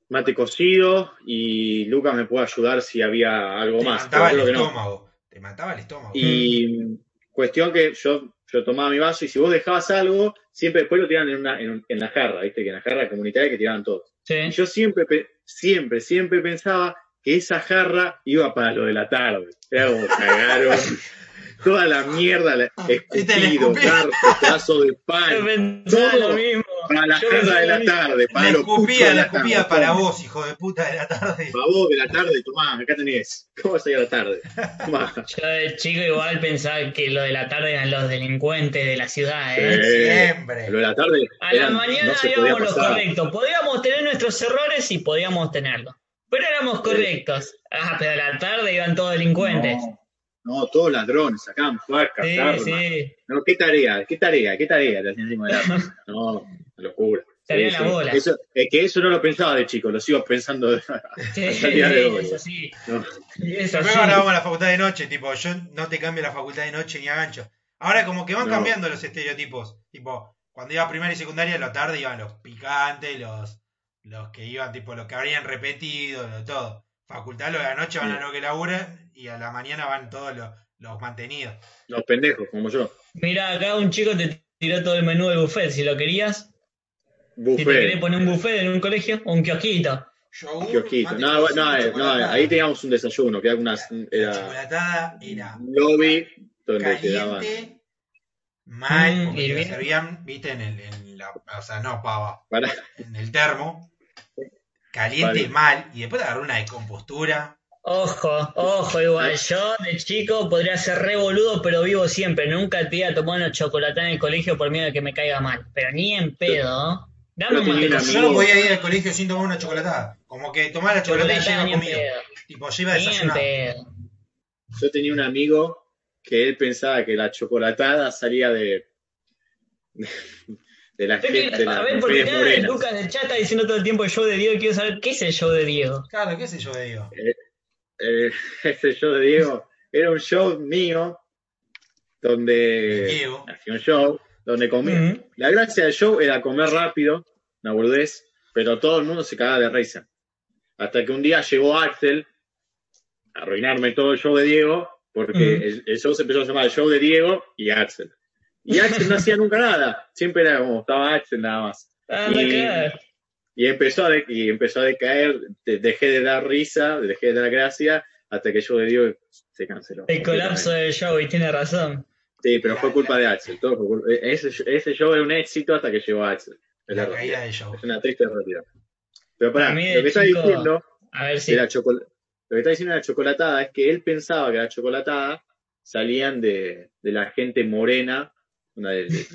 mate cocido y Lucas me puede ayudar si había algo te más. mataba el creo que no. estómago. Te mataba el estómago. Y cuestión que yo, yo tomaba mi vaso y si vos dejabas algo, siempre después lo tiraban en, una, en, en la jarra, ¿viste? Que en la jarra comunitaria que tiraban todos. Y yo siempre, pe- siempre, siempre pensaba que esa jarra iba para lo de la tarde. Era como cagaron. Toda la mierda, la- escupido, garfo, pedazo de pan, todo lo mismo. la jarra pensaba de la tarde, para la los escupía, la la tarde. escupía para vos, hijo de puta de la tarde. Para vos de la tarde, tomá, acá tenés. ¿Cómo vas a ir a la tarde? Tomá. Yo de chico igual pensaba que lo de la tarde eran los delincuentes de la ciudad, ¿eh? Siempre. Lo de la tarde. A la eran- mañana no íbamos lo correcto. Podíamos tener nuestros errores y podíamos tenerlos. Pero éramos correctos. Ah, pero a la tarde iban todos delincuentes. No, no, todos ladrones, sacaban placas, sí, armas. sí. No, ¿qué tarea? ¿Qué tarea? ¿Qué tarea? Te hacían encima del arma. No, locura. Salían Sí, las sí. bolas. Eso, es que eso no lo pensaba de chico, lo sigo pensando hasta Sí, el día de hoy. es así. No. Es Después así. ahora vamos a la facultad de noche, tipo, yo no te cambio la facultad de noche ni a gancho. Ahora como que van No. cambiando los estereotipos. Tipo, cuando iba a primaria y secundaria, a la tarde iban los picantes, los, los que iban, tipo, los que habrían repetido, lo- todo. Facultad, los de la noche van Sí. a lo que laburan y a la mañana van todos los, los mantenidos. Los pendejos, como yo. Mira, acá un chico te tiró todo el menú del buffet. Si lo querías, si te querés Buffet, poner un buffet en un colegio, un kiosquito. Yogur, kiosquito. No, no, no, ahí teníamos un desayuno, que era, unas, La era chocolatada era lobby donde te daban. caliente, mal, Mm, porque te servían, viste, en, el, en la, o sea, no pava, Para, en el termo, caliente Vale. mal, y después agarró una descompostura. Ojo, ojo, igual. Yo de chico podría ser re boludo, pero vivo siempre. Nunca te iba a tomar una chocolatada en el colegio por miedo de que me caiga mal. Pero ni en pedo. Dame un cocido. Yo no podía ir al colegio sin tomar una chocolatada. Como que tomar la chocolatada y Chocolatada ni en comido. pedo. Tipo, yo iba a Ni en desayunar. pedo. yo tenía un amigo que él pensaba que la chocolatada salía de, de de la Pero, gente de a ver, porque morenas. Lucas del chat está diciendo todo el tiempo el show de Diego. Quiero saber qué es el show de Diego. Claro, qué sé yo, digo. Eh, ese show de Diego era un show mío donde hacía un show donde comía. La gracia del show era comer rápido, una boludez, pero todo el mundo se cagaba de risa. Hasta que un día llegó Axel a arruinarme todo el show de Diego, porque el, el show se empezó a llamar el show de Diego y Axel. Y Axel no hacía nunca nada, siempre era como estaba Axel nada más. Ah, Y-. Y empezó a, de- y empezó a decaer, de- dejé de dar risa, dejé de dar gracia, hasta que el show de Diego se canceló. El colapso del show, y tiene razón. Sí, pero fue culpa de Axel. Todo fue culpa- ese, ese show era un éxito hasta que llegó Axel. Es la caída del show. Es una triste realidad. Pero para A mí de lo que está diciendo A ver si. de la chocolate, lo que está diciendo la chocolatada es que él pensaba que la chocolatada salían de, de la gente morena, una de, de-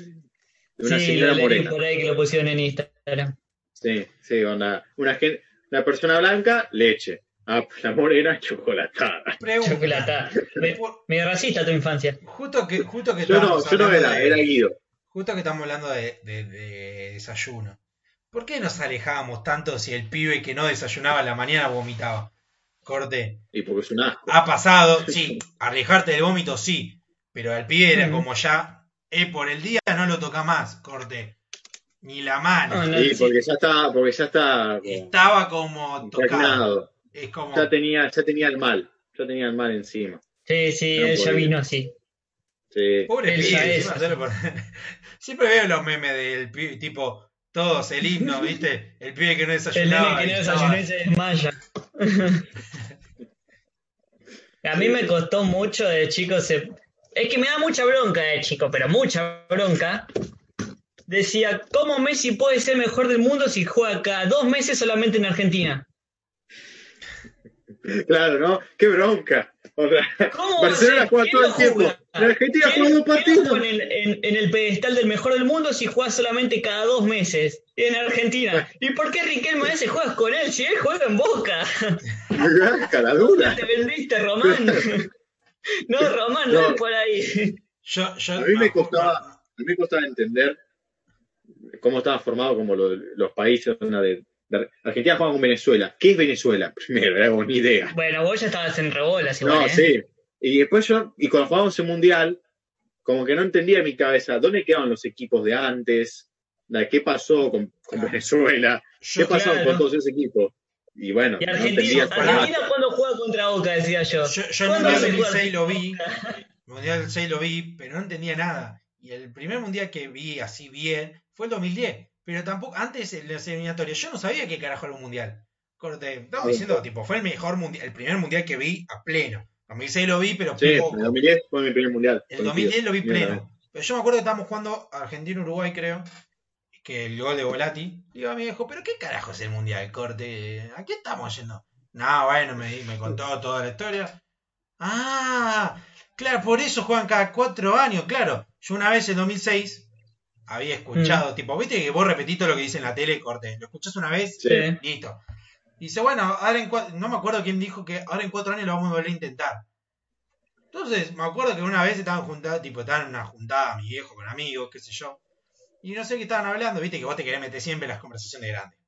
una sí, señora morena. por ahí que lo pusieron en Instagram. Sí, sí, onda. Una, gente, una persona blanca, leche. Ah, la morena, chocolatada. Pregunta. Chocolata. Me- Por- Medio racista tu infancia. Justo que, justo que Yo no, yo no era, de- era Guido. Justo que estamos hablando de, de- de desayuno. ¿Por qué nos alejábamos tanto si el pibe que no desayunaba a la mañana vomitaba? Corte. Y porque es un asco. Ha pasado, sí, alejarte del vómito sí, pero al pibe era como ya, eh, por el día no lo toca más, corte. Ni la mano. No, no, Sí, sí. porque ya está, porque ya está como Estaba como tocado. Es como. Ya tenía, ya tenía el mal. Ya tenía el mal encima. Sí, sí, No él ya vino así. Sí. Pobre Él pibe, es. por- Siempre veo los memes del pibe, tipo, todos, el himno, ¿viste? El pibe que no El desayunaba. nene que y no estaba- desayunó y se desmaya. A mí me costó mucho de chico. Se... Es que me da mucha bronca de chico, pero mucha bronca. Decía, ¿cómo Messi puede ser mejor del mundo si juega cada dos meses solamente en Argentina? Claro, ¿no? Qué bronca. O sea, ¿Cómo Barcelona ser? juega ¿Quién todo el tiempo. En Argentina ¿Quién- juega dos quién lo partidos. pone en, en- en el pedestal del mejor del mundo si juega solamente cada dos meses en Argentina? ¿Y por qué Riquelme ese juegas con él si él juega en Boca? Caradura. Te vendiste, Román. No, Román, no, No. es por ahí. Yo, yo, A mí me costaba, a mí me costaba entender cómo estaba formado como lo- los países de, de- Argentina juega con Venezuela. ¿Qué es Venezuela? Primero, era como ni idea. Bueno, vos ya estabas en rebolas igual, No, ¿eh? sí. Y después yo, y cuando jugábamos el mundial, como que no entendía en mi cabeza dónde quedaban los equipos de antes, la- qué pasó con, con Claro. Venezuela, qué yo- pasó claro. con todos esos equipos. Y bueno, Y Argentina, cuando juega contra Boca, decía yo. Yo, yo el ¿Cuándo Mundial se juega 2006 lo vi, el Mundial 2006 lo vi, pero no entendía nada. Y el primer Mundial que vi así bien fue el 2010. Pero tampoco, antes en las eliminatorias, yo no sabía qué carajo era un Mundial. Corte, estamos diciendo, tipo, fue el mejor Mundial, el primer Mundial que vi a pleno. El 2006 lo vi, pero Sí, poco. el 2010 fue mi primer mundial. El coincido. 2010 lo vi pleno. Pero yo me acuerdo que estábamos jugando Argentina-Uruguay, creo. Que el gol de Volati. Digo a mi viejo, ¿pero qué carajo es el mundial? Corte. ¿A qué estamos yendo? No, bueno, me, me contó toda la historia. Ah, claro, por eso juegan cada cuatro años, claro. Yo una vez en 2006 había escuchado, tipo, viste que vos repetís todo lo que dice en la tele, corte. Lo escuchás una vez, Sí. Listo. Dice, bueno, ahora en cua- no me acuerdo quién dijo que ahora en cuatro años lo vamos a volver a intentar. Entonces, me acuerdo que una vez estaban juntados, tipo, estaban en una juntada, mi viejo con amigos, qué sé yo. Y no sé qué estaban hablando, viste que vos te querés meter siempre en las conversaciones grandes.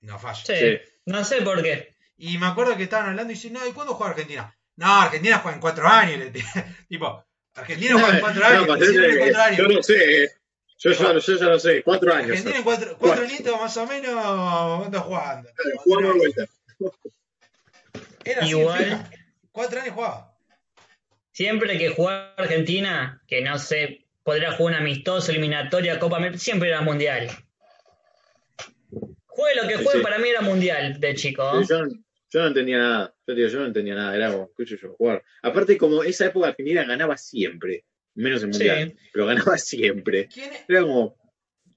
No falla. Sí. Sí. No sé por qué. Y me acuerdo que estaban hablando y dicen, no, ¿y cuándo juega Argentina? No, Argentina juega en cuatro años. tipo, Argentina juega en cuatro No, años. eh, cuatro años. Yo no sé. Yo, ya, yo ya lo sé. Cuatro años. Argentina en cuatro, cuatro añitos más o menos, ¿cuánto jugando? Claro, Jugamos de vuelta. Era así, Igual. fija. Cuatro años jugaba. Siempre que jugaba Argentina, que no sé, podrá jugar un amistoso, eliminatoria, Copa América, siempre era mundial. Juegue lo que Sí, juegue, sí. para mí era mundial de chico. Sí, Yo, no- yo no entendía nada. Yo, digo, yo no entendía nada. Era como, escucho yo, jugar. Aparte, como esa época Argentina ganaba siempre. Menos el mundial. Sí. Pero ganaba siempre. ¿Quién, Era como,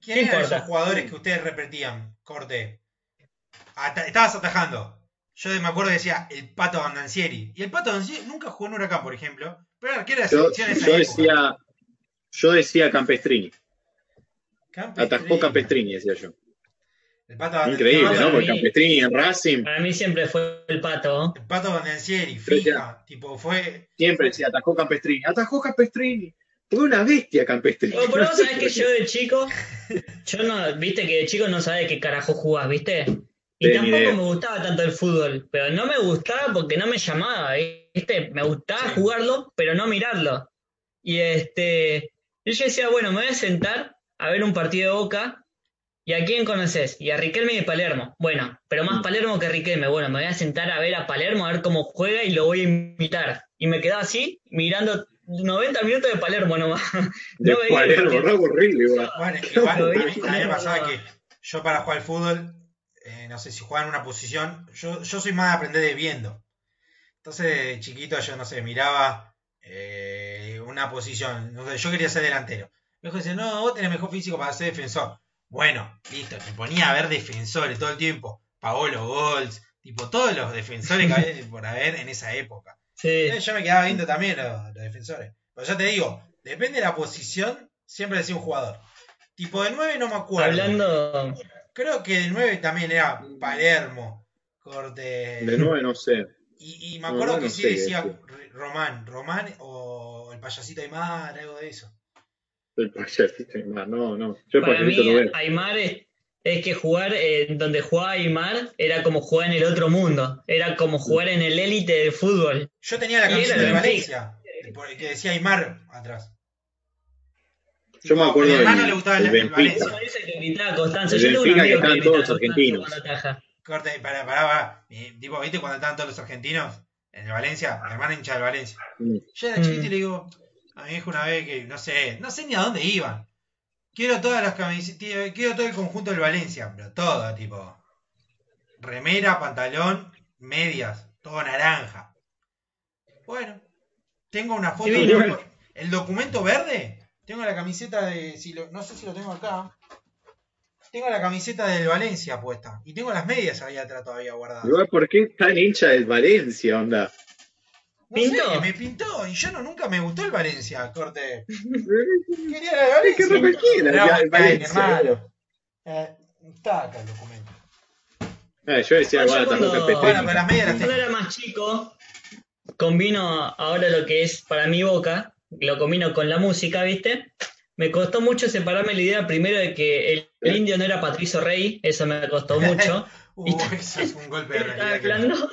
quién ¿Qué eran importa? esos jugadores que ustedes repetían? Corte. Ata- estabas atajando. Yo me acuerdo que decía el Pato Bandancieri. Y el Pato Bandancieri nunca jugó en Huracán, por ejemplo. Pero era arquero de la yo, selección de esa yo época. decía, yo decía Campestrini. Campestrini. Atajó Campestrini, decía yo. El Pato. Increíble, ¿no? Porque Campestrini en Racing Para mí siempre fue el pato. El Pato Bandancieri, Pero fija. Tipo, fue. siempre decía, atajó Campestrini. Atajó Campestrini. Fue una bestia campestre. Pero, pero vos sabés que yo de chico, yo no, viste que de chico no sabés qué carajo jugás, ¿viste? Y Sí, tampoco idea. me gustaba tanto el fútbol, pero no me gustaba porque no me llamaba, ¿viste? Me gustaba Sí. jugarlo, pero no mirarlo. Y este, yo decía, bueno, me voy a sentar a ver un partido de Boca. ¿Y a quién conoces? Y a Riquelme y de Palermo. Bueno, pero Mm. más Palermo que Riquelme. Bueno, me voy a sentar a ver a Palermo, a ver cómo juega y lo voy a imitar. Y me quedaba así, mirando 90 minutos de Palermo nomás. De No veía Palermo, horrible, igual. Bueno, igual, a vi, mí, a mí me no, pasaba no. que yo para jugar al fútbol, eh, no sé si jugar en una posición, yo, yo soy más de aprender de viendo. Entonces, de chiquito, yo no sé, miraba eh, una posición. No sé, yo quería ser delantero. Me dijo, dice, no, vos tenés mejor físico para ser defensor. Bueno, listo, me ponía a ver defensores todo el tiempo. Paolo Golds, tipo todos los defensores que había por haber en esa época. Sí. Yo me quedaba viendo también los, los defensores. Pero ya te digo, depende de la posición, siempre decía un jugador. Tipo de 9 no me acuerdo. Hablando, Creo que de 9 también era Palermo, Corte. De nueve no sé. Y, y me acuerdo no que sí sé, decía este. Román, Román o el payasito Aymar, algo de eso. El payasito Aymar, no, no. Yo el para mí, no veo. Aymar es, es que jugar en donde jugaba Aymar era como jugar en el otro mundo. Era como jugar en el élite del fútbol. Yo tenía la camiseta de el Valencia, por- que decía Aymar atrás. Yo me acuerdo A mi hermano del- le gustaba el, el Benfica. Valencia. Que gritaba Constanza. El Yo Benfica que que, estaban gritaba todos argentinos. Corte, para, para, para. Eh, Tipo, ¿viste cuando estaban todos los argentinos en el Valencia? Mi hermano hincha del Valencia. Mm. Yo era Mm. chiquito y le digo a mi hijo una vez que, no sé, no sé ni a dónde iban. Quiero todas las camisetas, quiero todo el conjunto del Valencia, pero todo, tipo. Remera, pantalón, medias, todo naranja. Bueno, tengo una foto. Sí, el documento verde, tengo la camiseta de, si lo- no sé si lo tengo acá. Tengo la camiseta del Valencia puesta. Y tengo las medias ahí atrás todavía guardadas. Igual, ¿por qué tan hincha del Valencia, onda? No me pintó. Y yo no, nunca me gustó el Valencia, corte. Quería la de Es que Valencia. cualquiera, ya, el Valencia, hermano. Eh, está acá el documento. Eh, yo decía, igual, cuando- tampoco Bueno, pero las medias Cuando era más chico, combino ahora lo que es para mi boca, lo combino con la música, ¿viste? Me costó mucho separarme la idea primero de que el, el indio no era Patricio Rey, eso me costó mucho. Uh, eso es un golpe de realidad.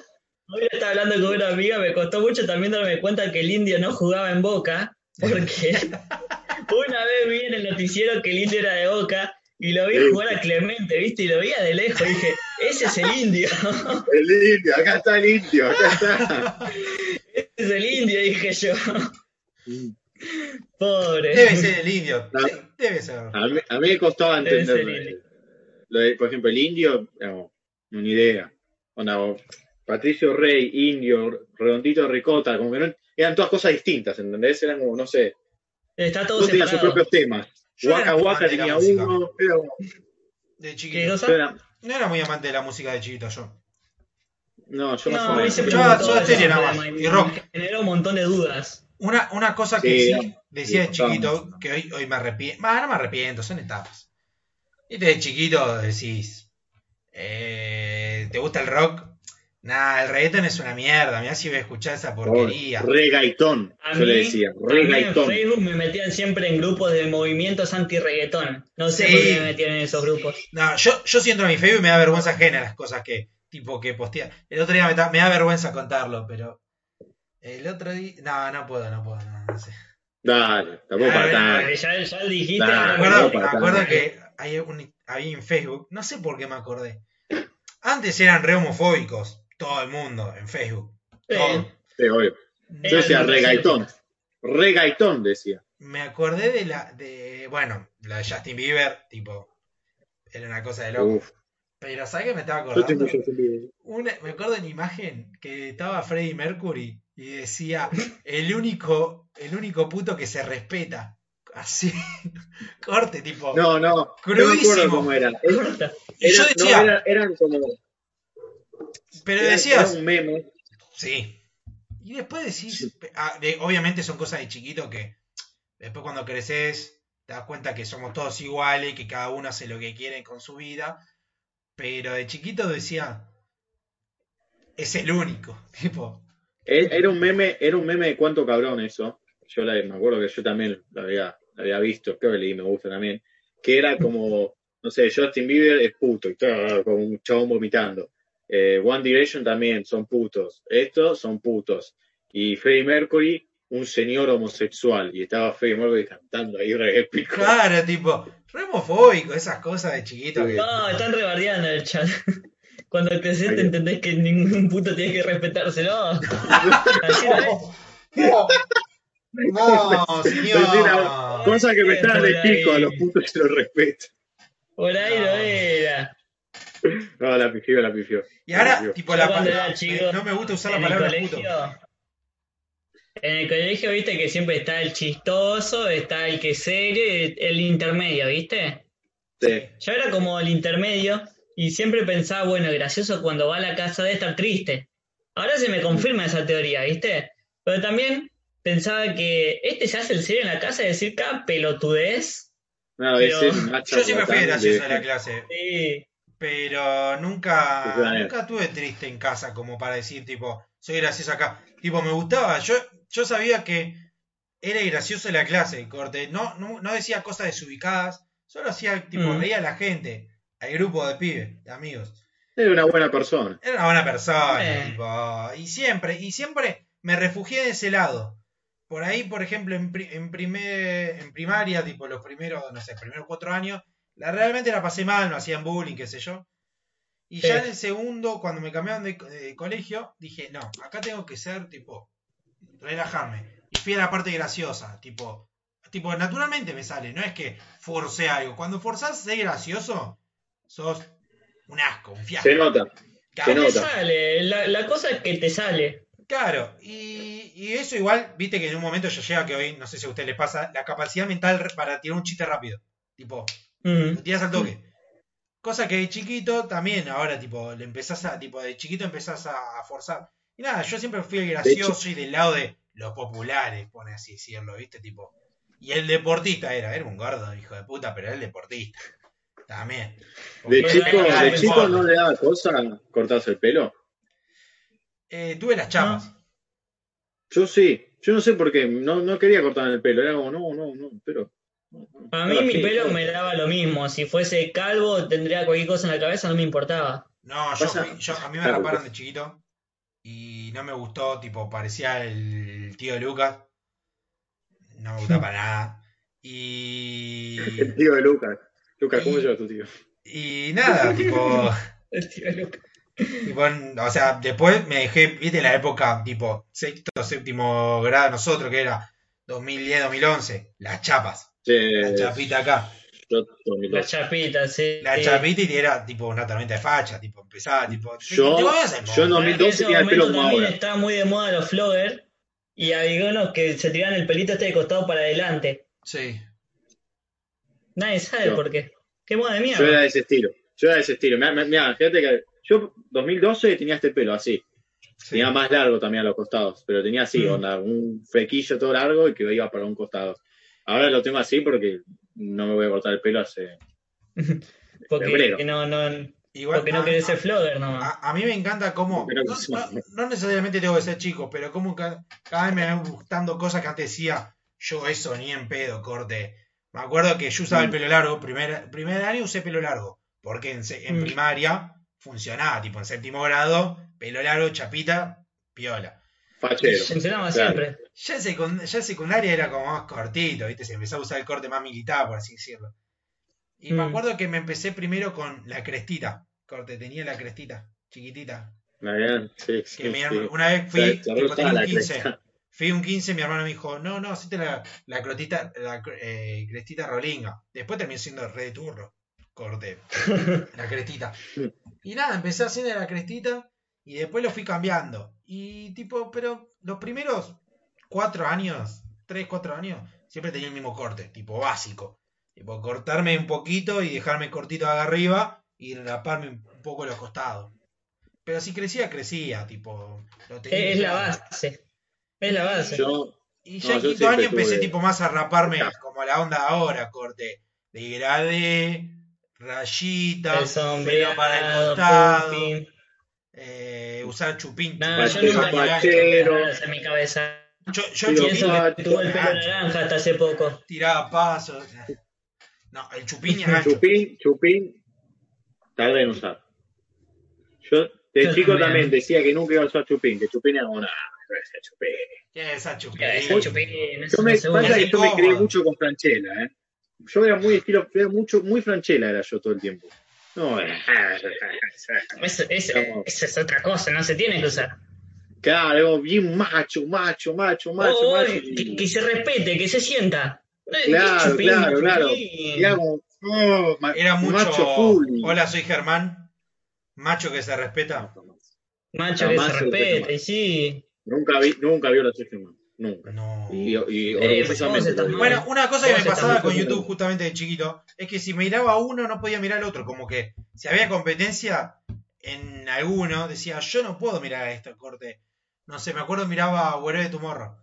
Hoy estaba hablando con una amiga, me costó mucho también darme cuenta que el indio no jugaba en Boca, porque una vez vi en el noticiero que el indio era de Boca y lo vi jugar a Clemente, ¿viste? Y lo veía de lejos y dije, ese es el indio, El indio, acá está el indio, acá está. ese es el indio, dije yo. Pobre. Debe ser el indio. Debe ser. A mí, a mí me costaba Debe ser entender. el indio. Lo de, por ejemplo, el indio, no, una idea. O Patricio Rey, indio, redondito ricota, como que no, eran todas cosas distintas, ¿entendés? Eran como, no sé, Está todo todos tenían sus separado. propios temas. Waka Waka tenía música. uno, era como- De ¿Qué chiquito. era- No era muy amante de la música de chiquito yo. no, yo No, menos. siempre Yo- yo serie nada más, y rock. generó un montón de dudas. Una, una cosa que Sí, sí, decía de chiquito, que hoy, hoy me arrepiento. Bah, no me arrepiento, son etapas. Y de chiquito decís, eh, ¿te gusta el rock? Nah, el reggaeton es una mierda. Mirá si voy a escuchar esa porquería. Regaitón, A yo mí, le decía, mí en. Facebook me metían siempre en grupos de movimientos anti-reggaetón. No sé Sí. por qué me metían en esos grupos. No, yo, yo siento a mi Facebook y me da vergüenza ajena las cosas que, tipo, que postea. El otro día me, da- me da vergüenza contarlo, pero. El otro día. No, no puedo, no puedo, no, no sé. Dale, tampoco para tanto. Ya, ya dijiste. Me acuerdo, me que hay un, había en Facebook, no sé por qué me acordé. Antes eran re homofóbicos, todo el mundo, en Facebook. Sí. Todo. Sí, obvio. Eh, Yo decía no, no, regaitón. Regaitón decía. Me acordé de la. de Bueno, la de Justin Bieber, tipo. Era una cosa de loco. Uf, Pero ¿sabes qué me estaba yo acordando? tengo yo Una- me acuerdo de una imagen que estaba Freddie Mercury y decía el único, el único puto que se respeta. Así, corte, tipo. No, no, no me acuerdo cómo era. Y yo no, decía, era- eran como. Pero era- decías, era un meme. sí. Y después decís, ah, de- obviamente son cosas de chiquito que después cuando creces te das cuenta que somos todos iguales, que cada uno hace lo que quiere con su vida. Pero de chiquito decía, es el único, tipo. Era un meme, era un meme de cuánto cabrón eso. yo la, me acuerdo que yo también la había, la había visto, creo que leí me gusta también, que era como, no sé, Justin Bieber es puto, y todo, como un chabón vomitando. Eh, One Direction también son putos. Estos son putos. Y Freddie Mercury, un señor homosexual. Y estaba Freddie Mercury cantando ahí re épico. Claro, tipo, re homofóbico, esas cosas de chiquito que. No, están rebardeando el chat. Cuando creces te entendés que ningún puto tiene que respetárselo. Así no es. No, señor. Cosa que me están de pico a los putos y los respeto. Por ahí no No. era. No, la pifió, la pifió. Y ahora, pifió. tipo, la palabra. no me gusta usar la en el palabra colegio. puto. En el colegio, viste que siempre está el chistoso, está el que es serio y el intermedio, ¿viste? Sí. Yo era como el intermedio y siempre pensaba, bueno, gracioso cuando va a la casa de estar triste. Ahora se me confirma esa teoría, ¿viste? Pero también pensaba que este se hace el serio en la casa y decir cada pelotudez. No, Pero- ese macho Yo siempre fui gracioso de- en la clase. Sí. Pero nunca, nunca tuve triste en casa como para decir, tipo, soy gracioso acá. Tipo, me gustaba. Yo, yo sabía que era gracioso en la clase, corte. No, no, no decía cosas desubicadas. Solo hacía, tipo, Mm. reía a la gente. Al grupo de pibes, de amigos. Era una buena persona. Era una buena persona, Eh. tipo. Y siempre, y siempre me refugié de ese lado. Por ahí, por ejemplo, en, pri- en, primer, en primaria, tipo los primeros, no sé, primeros cuatro años, la, realmente la pasé mal, me hacían bullying, qué sé yo. Y ya en el segundo, cuando me cambiaron de, de colegio, dije, no, acá tengo que ser, tipo, relajarme. Y fui a la parte graciosa, tipo, tipo, naturalmente me sale, no es que forcé algo. Cuando forzás ser gracioso, sos un asco, un fiasco. Se nota. Claro, se Te nota. sale, la, la cosa es que te sale. Claro, y, y eso igual, viste que en un momento ya llega que hoy, no sé si a usted le pasa, la capacidad mental para tirar un chiste rápido. Tipo, Mm. lo tiras al toque. Cosa que de chiquito también, ahora, tipo, le empezás a, tipo, de chiquito empezás a, a forzar. Y nada, yo siempre fui el gracioso y del lado de los populares, pone así decirlo, viste, tipo. Y el deportista era, era un gordo, hijo de puta, pero era el deportista. También. De Porque chico, era de chico no le daba cosa cortarse el pelo. Eh, tuve las chapas. Yo sí. Yo no sé por qué. No, no quería cortarme el pelo. Era como, no, no, no, pero. A mí mi sí, pelo me daba lo mismo. Si fuese calvo, tendría cualquier cosa en la cabeza, no me importaba. No, yo, yo- a mí me Claro, raparon pues. de chiquito y no me gustó, tipo, parecía el tío de Lucas. No me gustaba para nada. Y, El tío de Lucas. Lucas, ¿cómo llama tu tío? y nada, tipo, tipo, o sea, después me dejé, viste, la época, tipo, sexto, séptimo grado, nosotros, que era 2010, 2011, las chapas, la chapita acá. yo, La 2002. chapita, sí. La chapita y era, tipo, una tormenta de facha, tipo, empezaba, tipo, Yo- yo no- En 2012 ese tenía el pelo momento como también ahora. estaba muy de moda los floggers y había unos que se tiraban el pelito este de costado para adelante. Sí. Nadie sabe Yo. por qué. Qué moda de Yo era mierda. de ese estilo. Yo era de ese estilo. Mirá, fíjate que yo 2012 tenía este pelo así. sí. Tenía más largo también a los costados, pero tenía así, Mm. onda, un flequillo todo largo y que iba para un costado. Ahora lo tengo así porque no me voy a cortar el pelo hace. Porque febrero. no, no, Igual, porque no a- querés ser flogger nomás. A, a mí me encanta cómo. No, que sí. no- no necesariamente tengo que ser chico, pero como ca- cada, vez me van gustando cosas que antes decía, yo eso ni en pedo, corte. Me acuerdo que yo usaba el Mm. pelo largo, primer, primer año usé pelo largo, porque en, en Mm. primaria funcionaba, tipo en séptimo grado, pelo largo, chapita, piola. Fachero. Funcionaba Claro. siempre. Ya en, secund- ya en secundaria era como más cortito, ¿viste? Se empezó a usar el corte más militar, por así decirlo. Y me Mm. acuerdo que me empecé primero con la crestita, corte, tenía la crestita, chiquitita. Sí, sí, Que mi sí. una vez fui, un la 15. cresta. Fui un 15, mi hermano me dijo, no, no, hacete la, la crotita, la eh, crestita rolinga. Después terminé siendo re de turro. Corte. la crestita. Y nada, empecé haciendo la crestita y después lo fui cambiando. Y tipo, pero los primeros cuatro años, tres, cuatro años, siempre tenía el mismo corte, tipo básico. Tipo, cortarme un poquito y dejarme cortito acá arriba y raparme un poco los costados. Pero si crecía, crecía, tipo. Lo tenía Es, es la base. Es la base. Yo, Y No, ya en quinto año empecé tuve- tipo más a raparme Ya. como la onda ahora, corte. Degradé, rayita, El pelo para el costado, pumping. Eh, usar chupín. No, yo nunca nada en mi cabeza. Yo, yo que tuvo el pelo ah, naranja hasta hace poco. tiraba pasos. No, el chupín gancho. Chupín, chupín, tardé en usar. Yo de Yo chico también. también decía que nunca iba a usar chupín, que chupín era una. chupín. ¿Qué es esa chupín? Ese chupín, Yo me pasa que yo me crié mucho con Franchella, ¿eh? Yo era muy estilo, era mucho, muy Franchella era yo todo el tiempo. No, era- Eso, eso- Como- eso es otra cosa, no se tiene que usar. claro, bien macho, macho, macho, macho, Oh, macho. oh, que, que se respete, que se sienta. Eh, Claro, chupín, claro, claro. Era oh, mucho. macho. Hola, soy Germán. Macho que se respeta. Macho que Jamás se toma. y sí. Nunca vi, nunca vio la humana. Nunca. No. Y, y Eh. Bueno, una cosa que me pasaba con. YouTube justamente de chiquito es que si miraba uno no podía mirar al otro. Como que si había competencia en alguno, decía yo no puedo mirar esto corte. No sé, me acuerdo miraba Wherever Tomorrow.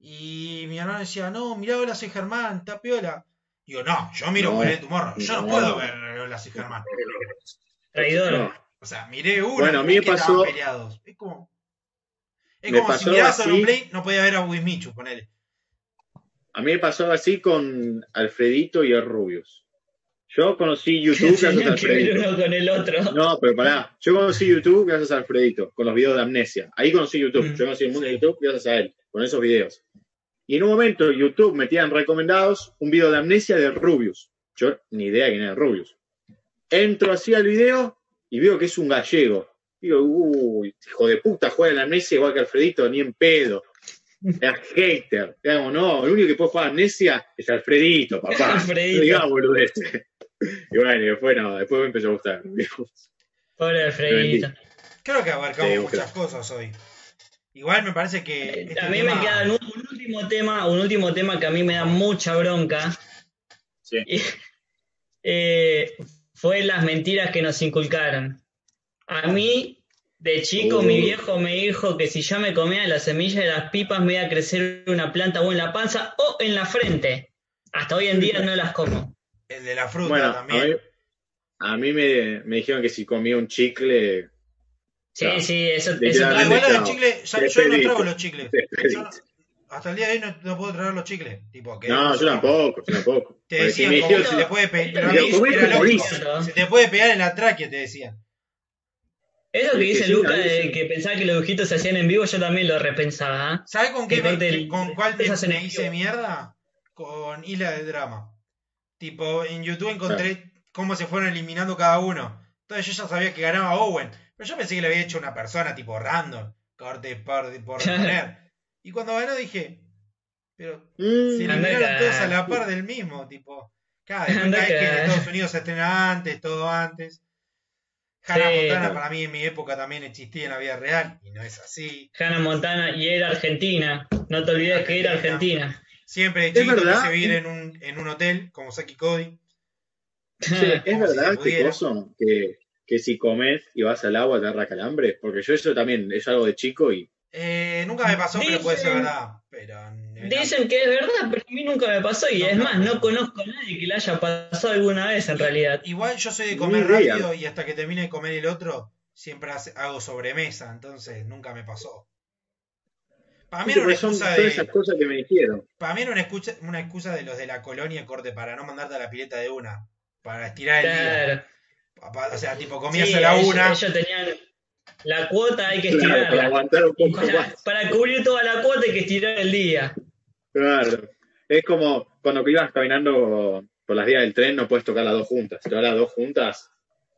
Y mi hermano decía, no, mirá Hola soy Germán, está piola. Digo, no, yo miro No, Wherever Tomorrow. Yo no, no. puedo ver Hola soy Germán. No. Traidor. O sea, miré uno Bueno, a mí y me pasó- estaban peleados. Es como. Es Me como si pasó mirabas así- a Play, no podía ver a Wismichu, ponele. A mí me pasó así con Alfredito y el Rubius. Yo conocí YouTube gracias a Alfredito. uno con el otro. No, pero pará. Yo conocí YouTube gracias a Alfredito, con los videos de Amnesia. Ahí conocí YouTube. Mm. Yo conocí el mundo de YouTube gracias a él, con esos videos. Y en un momento YouTube metía en recomendados un video de Amnesia de Rubius. Yo ni idea de quién era Rubius. Entro así al video y veo que es un gallego. Digo, uy, hijo de puta, juega en la Amnesia igual que Alfredito, ni en pedo. Era hater. Como, no, el único que puede jugar Amnesia es Alfredito, papá. Alfredito. No digas boludez. Y bueno, y después no, después me empezó a gustar. Pobre Alfredito. Creo que abarcamos Sí, muchas cosas hoy. Igual me parece que. este A mí tema- me queda un, un último tema, un último tema que a mí me da mucha bronca. Sí. Y, eh, fue las mentiras que nos inculcaron. A mí, de chico, Uh. mi viejo me dijo que si yo me comía las semillas de las pipas me iba a crecer una planta o en la panza o en la frente. Hasta hoy en día no las como. El de la fruta Bueno, a también. mí, a mí me, me dijeron que si comía un chicle, Sí, sí, eso, eso Literalmente. Ah, también. igual lo del chao. chicle, ya- yo no trago los chicles. No- hasta el día de hoy no, no puedo traer los chicles. Tipo, que no, yo tampoco, yo tampoco. Te si decían como se te puede pegar. Se te puede pegar en la tráquea, te decían. Eso que dice Luca de que pensaba que los dibujitos se hacían en vivo, yo también lo repensaba. ¿ah? ¿Sabes con qué me- con cuál te, me hice mierda? Con Isla del Drama. Tipo, en YouTube encontré cómo se fueron eliminando cada uno. Entonces yo ya sabía que ganaba Owen. Pero yo pensé que le había hecho una persona tipo random. Corte por, por poner. Y cuando ganó dije, pero Mm, se eliminaron todos a la par del mismo. Tipo, cada vez que en. Estados Unidos se estrena antes, todo antes. Hannah Sí. Montana para mí en mi época también existía en la vida real. Y no es así. Hannah Montana y era Argentina. No te olvides que era Argentina. Siempre de verdad. quise vivir en un, en un hotel como Saki Cody. ¿Es si verdad se que coso? Que, que si comes y vas al agua te agarra calambre? Porque yo eso también es algo de chico y Eh, nunca me pasó, pero puede ser verdad. Pero Dicen que es verdad, pero a mí nunca me pasó. Y No, es más, no conozco a nadie que le haya pasado alguna vez en realidad. igual yo soy de comer rápido y hasta que termine de comer el otro, siempre hace- hago sobremesa, entonces nunca me pasó. Para mí era una excusa esas de. cosas que me dijeron. Para mí era una excusa, una excusa de los de la colonia corte para no mandarte a la pileta de una. Para estirar el día. Claro. Pa- O sea, tipo, comías Sí, a la ellos, una. ellos tenían la cuota, hay que Claro, para estirarla. poco para, para cubrir toda la cuota hay que estirar el día. Claro. Es como cuando ibas caminando por las vías del tren, no puedes tocar las dos juntas. Si tocas las dos juntas,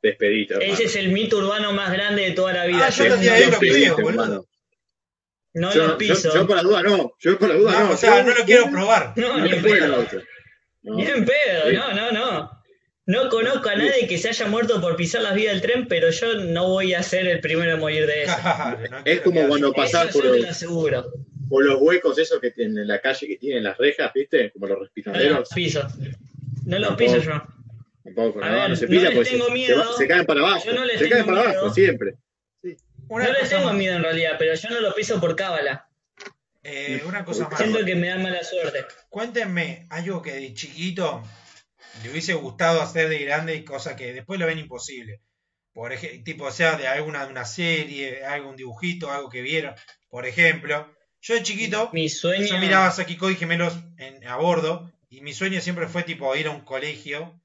despedite. hermano. Ese es el mito urbano más grande de toda la vida. Ah, yo no lo boludo. No Yo, lo piso. yo por la duda no. Yo por la duda No, no. o sea, Yo no lo quiero probar. No, y ni en pedo. No. Ni en pedo, no, no, no. No conozco a nadie que se haya muerto por pisar las vías del tren, pero yo no voy a ser el primero en morir de eso. No Es como cuando pasás Eso por los- lo. Por los huecos esos que tienen en la calle que tienen las rejas, ¿viste? Como los No respiraderos. los piso. No los piso yo. Tampoco, A no, ver, no se no pisa les porque tengo se, miedo. se caen para abajo. Yo no les se caen tengo para miedo. abajo, siempre. Una No les tengo más. miedo en realidad, pero yo no lo piso por cábala. Eh, una cosa más. Siento que me da mala suerte. Cuéntenme algo que de chiquito le hubiese gustado hacer de grande y cosa que después lo ven imposible. Por ejemplo, tipo, sea de alguna de una serie, algún dibujito, algo que vieron. Por ejemplo, Yo de chiquito, Mi sueño. yo miraba a Sakiko y gemelos en- a bordo, y mi sueño siempre fue tipo ir a un colegio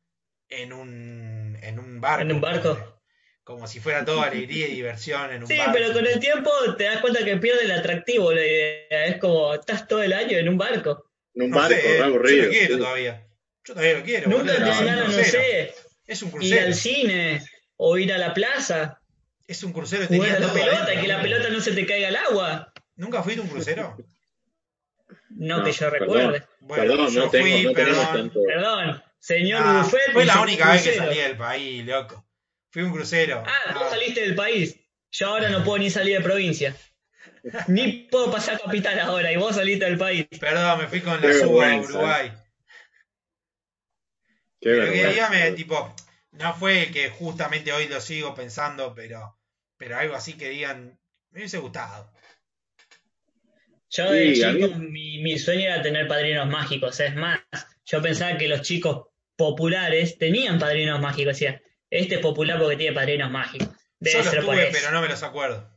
en un, en un barco. ¿En un barco? Como si fuera todo alegría y diversión en un Sí, barco. pero con el tiempo te das cuenta que pierde el atractivo la idea. Es como, estás todo el año en un barco. En un No barco, sé, re yo aburrido. lo quiero sí. todavía. Yo todavía lo quiero. Nunca boludo, te no crucero. sé, Es un ir crucero. al cine o ir a la plaza, Es un crucero. jugar tenía a la todo pelota, adentro, que la pelota no se te caiga al agua. ¿Nunca fuiste a un crucero? No, No, que yo perdón. recuerde. Bueno, Perdón, yo no, tengo, fui, no perdón. tanto. Perdón, señor Ah, Buffet. fue la única vez que salí del país, loco. Fui a un crucero. Ah, vos Ah, saliste del país. Yo ahora no puedo ni salir de provincia. Ni puedo pasar capital ahora y vos saliste del país. Perdón, me fui con Qué la suba a. Uruguay. Qué Pero que dígame, tipo, no fue el que justamente hoy lo sigo pensando, pero, pero algo así que digan, me hubiese gustado. Yo de Sí, chico, mí- mi, mi sueño era tener padrinos mágicos. Es más, yo pensaba que los chicos populares tenían padrinos mágicos. Decía, este es popular porque tiene padrinos mágicos. Debe Yo los ser por tuve, pero no me los acuerdo.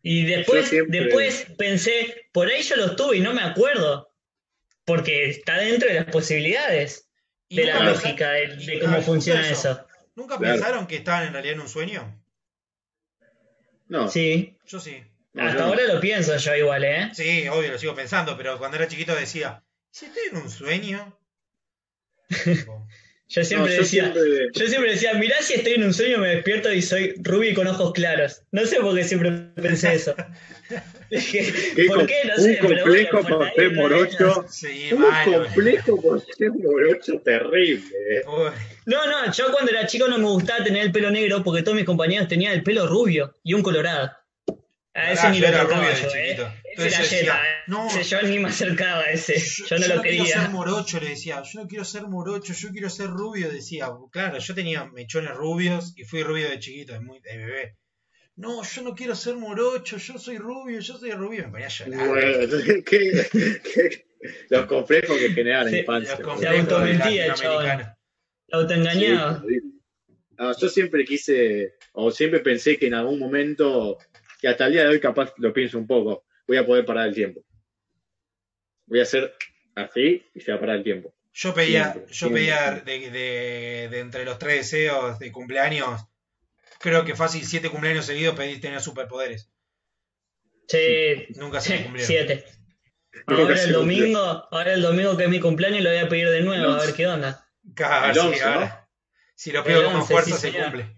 Y después, siempre- después pensé, por ahí yo los tuve y no me acuerdo. Porque está dentro de las posibilidades, ¿Y de la lógica, de, cómo funciona eso. eso. ¿Nunca Claro. pensaron que estaban en realidad en un sueño? No, Sí, Yo sí. hasta no. ahora lo pienso yo igual, ¿eh? Sí, obvio, lo sigo pensando, pero cuando era chiquito decía, si estoy en un sueño. Yo siempre No, yo decía, siempre- Yo siempre decía, mirá si estoy en un sueño, me despierto y soy rubio y con ojos claros. No sé por qué siempre pensé eso. Qué ¿Por qué? No un sé, pero bueno, complejo por ser morocho. sí, Un malo. complejo por ser morocho terrible. eh. Uy, No, no, yo cuando era chico no me gustaba tener el pelo negro porque todos mis compañeros tenían el pelo rubio y un colorado. A ese pará, ni yo era rubio de yo, chiquito. ¿eh? Entonces era yo decía, ¿eh? no. Ese yo ni me acercaba a ese. Yo, no lo quiero quería. ser morocho, le decía. Yo no quiero ser morocho, yo quiero ser rubio, decía. Claro, yo tenía mechones rubios y fui rubio de chiquito, de, muy, de bebé. No, yo no quiero ser morocho, yo soy rubio, yo soy rubio. Me ponía a llorar. Bueno, qué- qué- los complejos que generan la Sí, infancia. Los complejos de automentía el latinoamericano. Lo autoengañaba. Sí. No, yo siempre quise, o siempre pensé que en algún momento, que hasta el día de hoy capaz lo pienso un poco, voy a poder parar el tiempo. Voy a hacer así y se va a parar el tiempo. Yo pedía, Siempre, yo siempre. pedía de, de- de entre los tres deseos de cumpleaños, creo que fácil siete cumpleaños seguidos pedí tener superpoderes. Sí, Nunca se me cumplieron. siete. Ahora el cumplió. domingo, ahora el domingo que es mi cumpleaños lo voy a pedir de nuevo, a ver qué onda. Claro, sí, 11, ¿no? ahora. Si lo pido con 11, fuerza sí, se señor. cumple.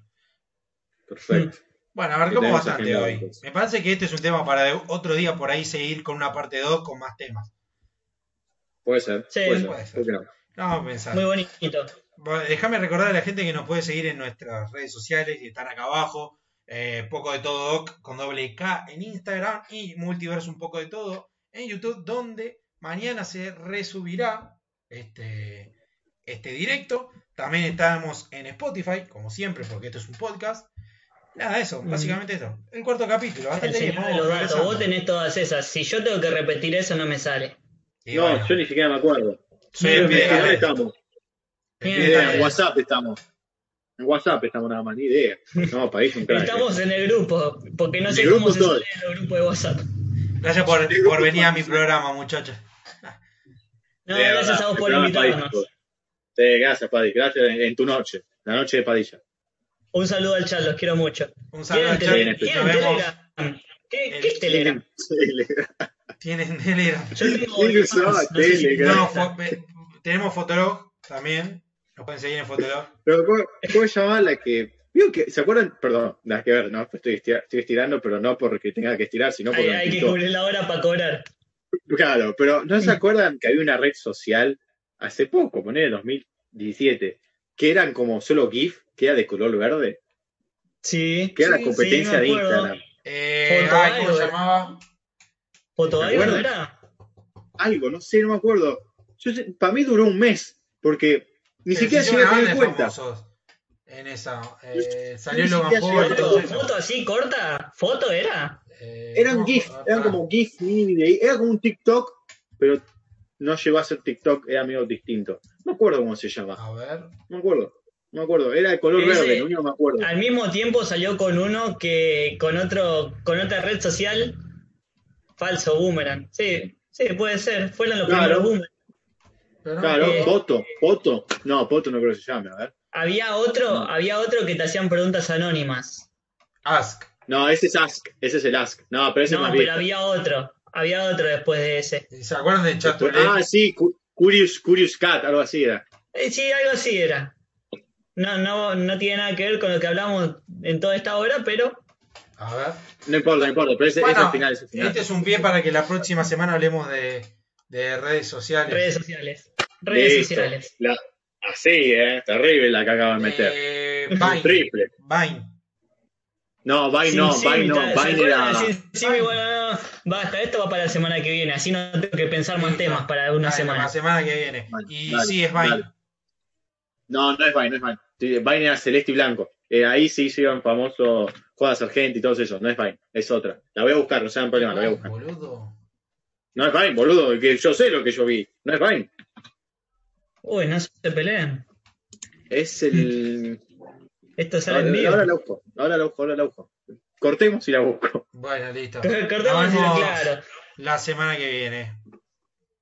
Perfecto. Bueno, abarcamos bastante hoy. Me parece que este es un tema para de- otro día por ahí seguir con una parte 2 con más temas. Puede ser. Sí, puede ser. Vamos a pensar. Muy bonito. Déjame recordar a la gente que nos puede seguir en nuestras redes sociales y están acá abajo. Eh, poco de todo doc con doble K en Instagram y multiverso un poco de todo en YouTube, donde mañana se resubirá este, este directo. También estamos en Spotify, como siempre, porque esto es un podcast. Nada, eso, Mm. básicamente eso. El cuarto capítulo, El bastante bien. señor de vamos los datos. Vos tenés todas esas. Si yo tengo que repetir eso, no me sale. Y No, bueno, yo ni siquiera me acuerdo. el ¿En estamos? Bien, Ni idea, en WhatsApp estamos. En WhatsApp estamos nada más, ni idea. No, país un crack. Estamos en el grupo, porque no sé el cómo grupo se todo. sale en el grupo de WhatsApp. Gracias por, por venir a mi programa, muchachos. No, Sí, gracias verdad, a vos por invitarnos. Sí, gracias, Paddy. Gracias en, en tu noche. La noche de Padilla. Un saludo al chat, los quiero mucho. Un saludo al ¿Tienen, chat. tele- Nos ¿tienen vemos. Telegram? ¿Qué, qué es Telegram? Tienen Telegram. Yo tengo ¿Quién usaba OnlyFans, no Telegram? No, tenemos Fotolog también. Nos pueden seguir en Fotolog. Pero ¿cómo, cómo se llamaba la que... Digo que, ¿Se acuerdan? Perdón, nada que ver, ¿no? Estoy, estira- estoy estirando, pero no porque tenga que estirar, sino porque hay que cubrir la hora para cobrar. Claro, pero ¿no se acuerdan que había una red social hace poco, poner en 2017, que eran como solo GIF, que era de color verde? Sí. Que era sí, la competencia sí, de. Instagram. Eh, ay, ¿Cómo algo. se llamaba? ¿Foto ¿Te algo, no acuerdas? era? Algo, no sé, no me acuerdo. Yo para mí duró un mes, porque ni siquiera hicieron llegué a tener cuenta. En esa. Eh, salió Logan Paul ¿Foto, así corta? ¿Foto era? Eh, Eran no, GIF, eran como GIF mini era como un TikTok, pero no llegó a ser TikTok, era medio distinto. No me acuerdo cómo se llama, A ver. no me acuerdo, no me acuerdo, era de color Ese- verde, lo único que me acuerdo. Al mismo tiempo salió con uno que con otro con otra red social Falso boomerang. Sí, sí, puede ser. Fueron los Claro. primeros boomerang. No, Claro, Eh, Poto, Poto. No, Poto no creo que se llame, a ver. Había otro, había otro que te hacían preguntas anónimas. Ask. No, ese es Ask, ese es el Ask. No, pero ese No, es más pero viejo. había otro. Había otro después de ese. ¿Se acuerdan de Chatulet? Ah, sí, Cu- Curious, Curious Cat, algo así era. Eh, sí, algo así era. No, no, no tiene nada que ver con lo que hablamos en toda esta hora, pero A ver. No importa, no importa, pero ese, ese Bueno, al final, ese al final. este es un pie para que la próxima semana hablemos de, de redes sociales. redes sociales. Redes Listo. sociales. La- así, eh, terrible la que acaba de meter. Eh, Un Vine. triple. Vine. No, Vine no, Vine no, Sim, ¿se Vine era... Sin Sim? Bueno, no, basta, esto va para la semana que viene, así no tengo que pensar más temas para una Dale, semana. La semana que viene. Vale, Y dale, sí, es Vine. No, no es Vine, no es Vine. Vine era celeste y blanco. Eh, ahí sí hicieron famoso Joda Sargent y todos esos. No es Vine, es otra. La voy a buscar, no sean problema, la voy a buscar. Boludo. No es Vine, boludo, que yo sé lo que yo vi. No es Vine. Uy, no se peleen. Es el. Esto sale Ahora, en vivo. ahora la busco, ahora la busco, ahora la busco. Cortemos y la busco. Bueno, listo. Cortemos y vemos claro. La semana que viene.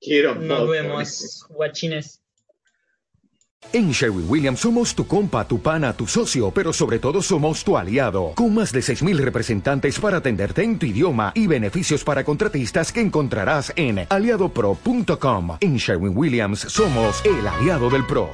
Quiero Nos vemos, guachines. En Sherwin Williams somos tu compa, tu pana, tu socio, pero sobre todo somos tu aliado, con más de 6.000 representantes para atenderte en tu idioma y beneficios para contratistas que encontrarás en aliadopro.com. En Sherwin Williams somos el aliado del PRO.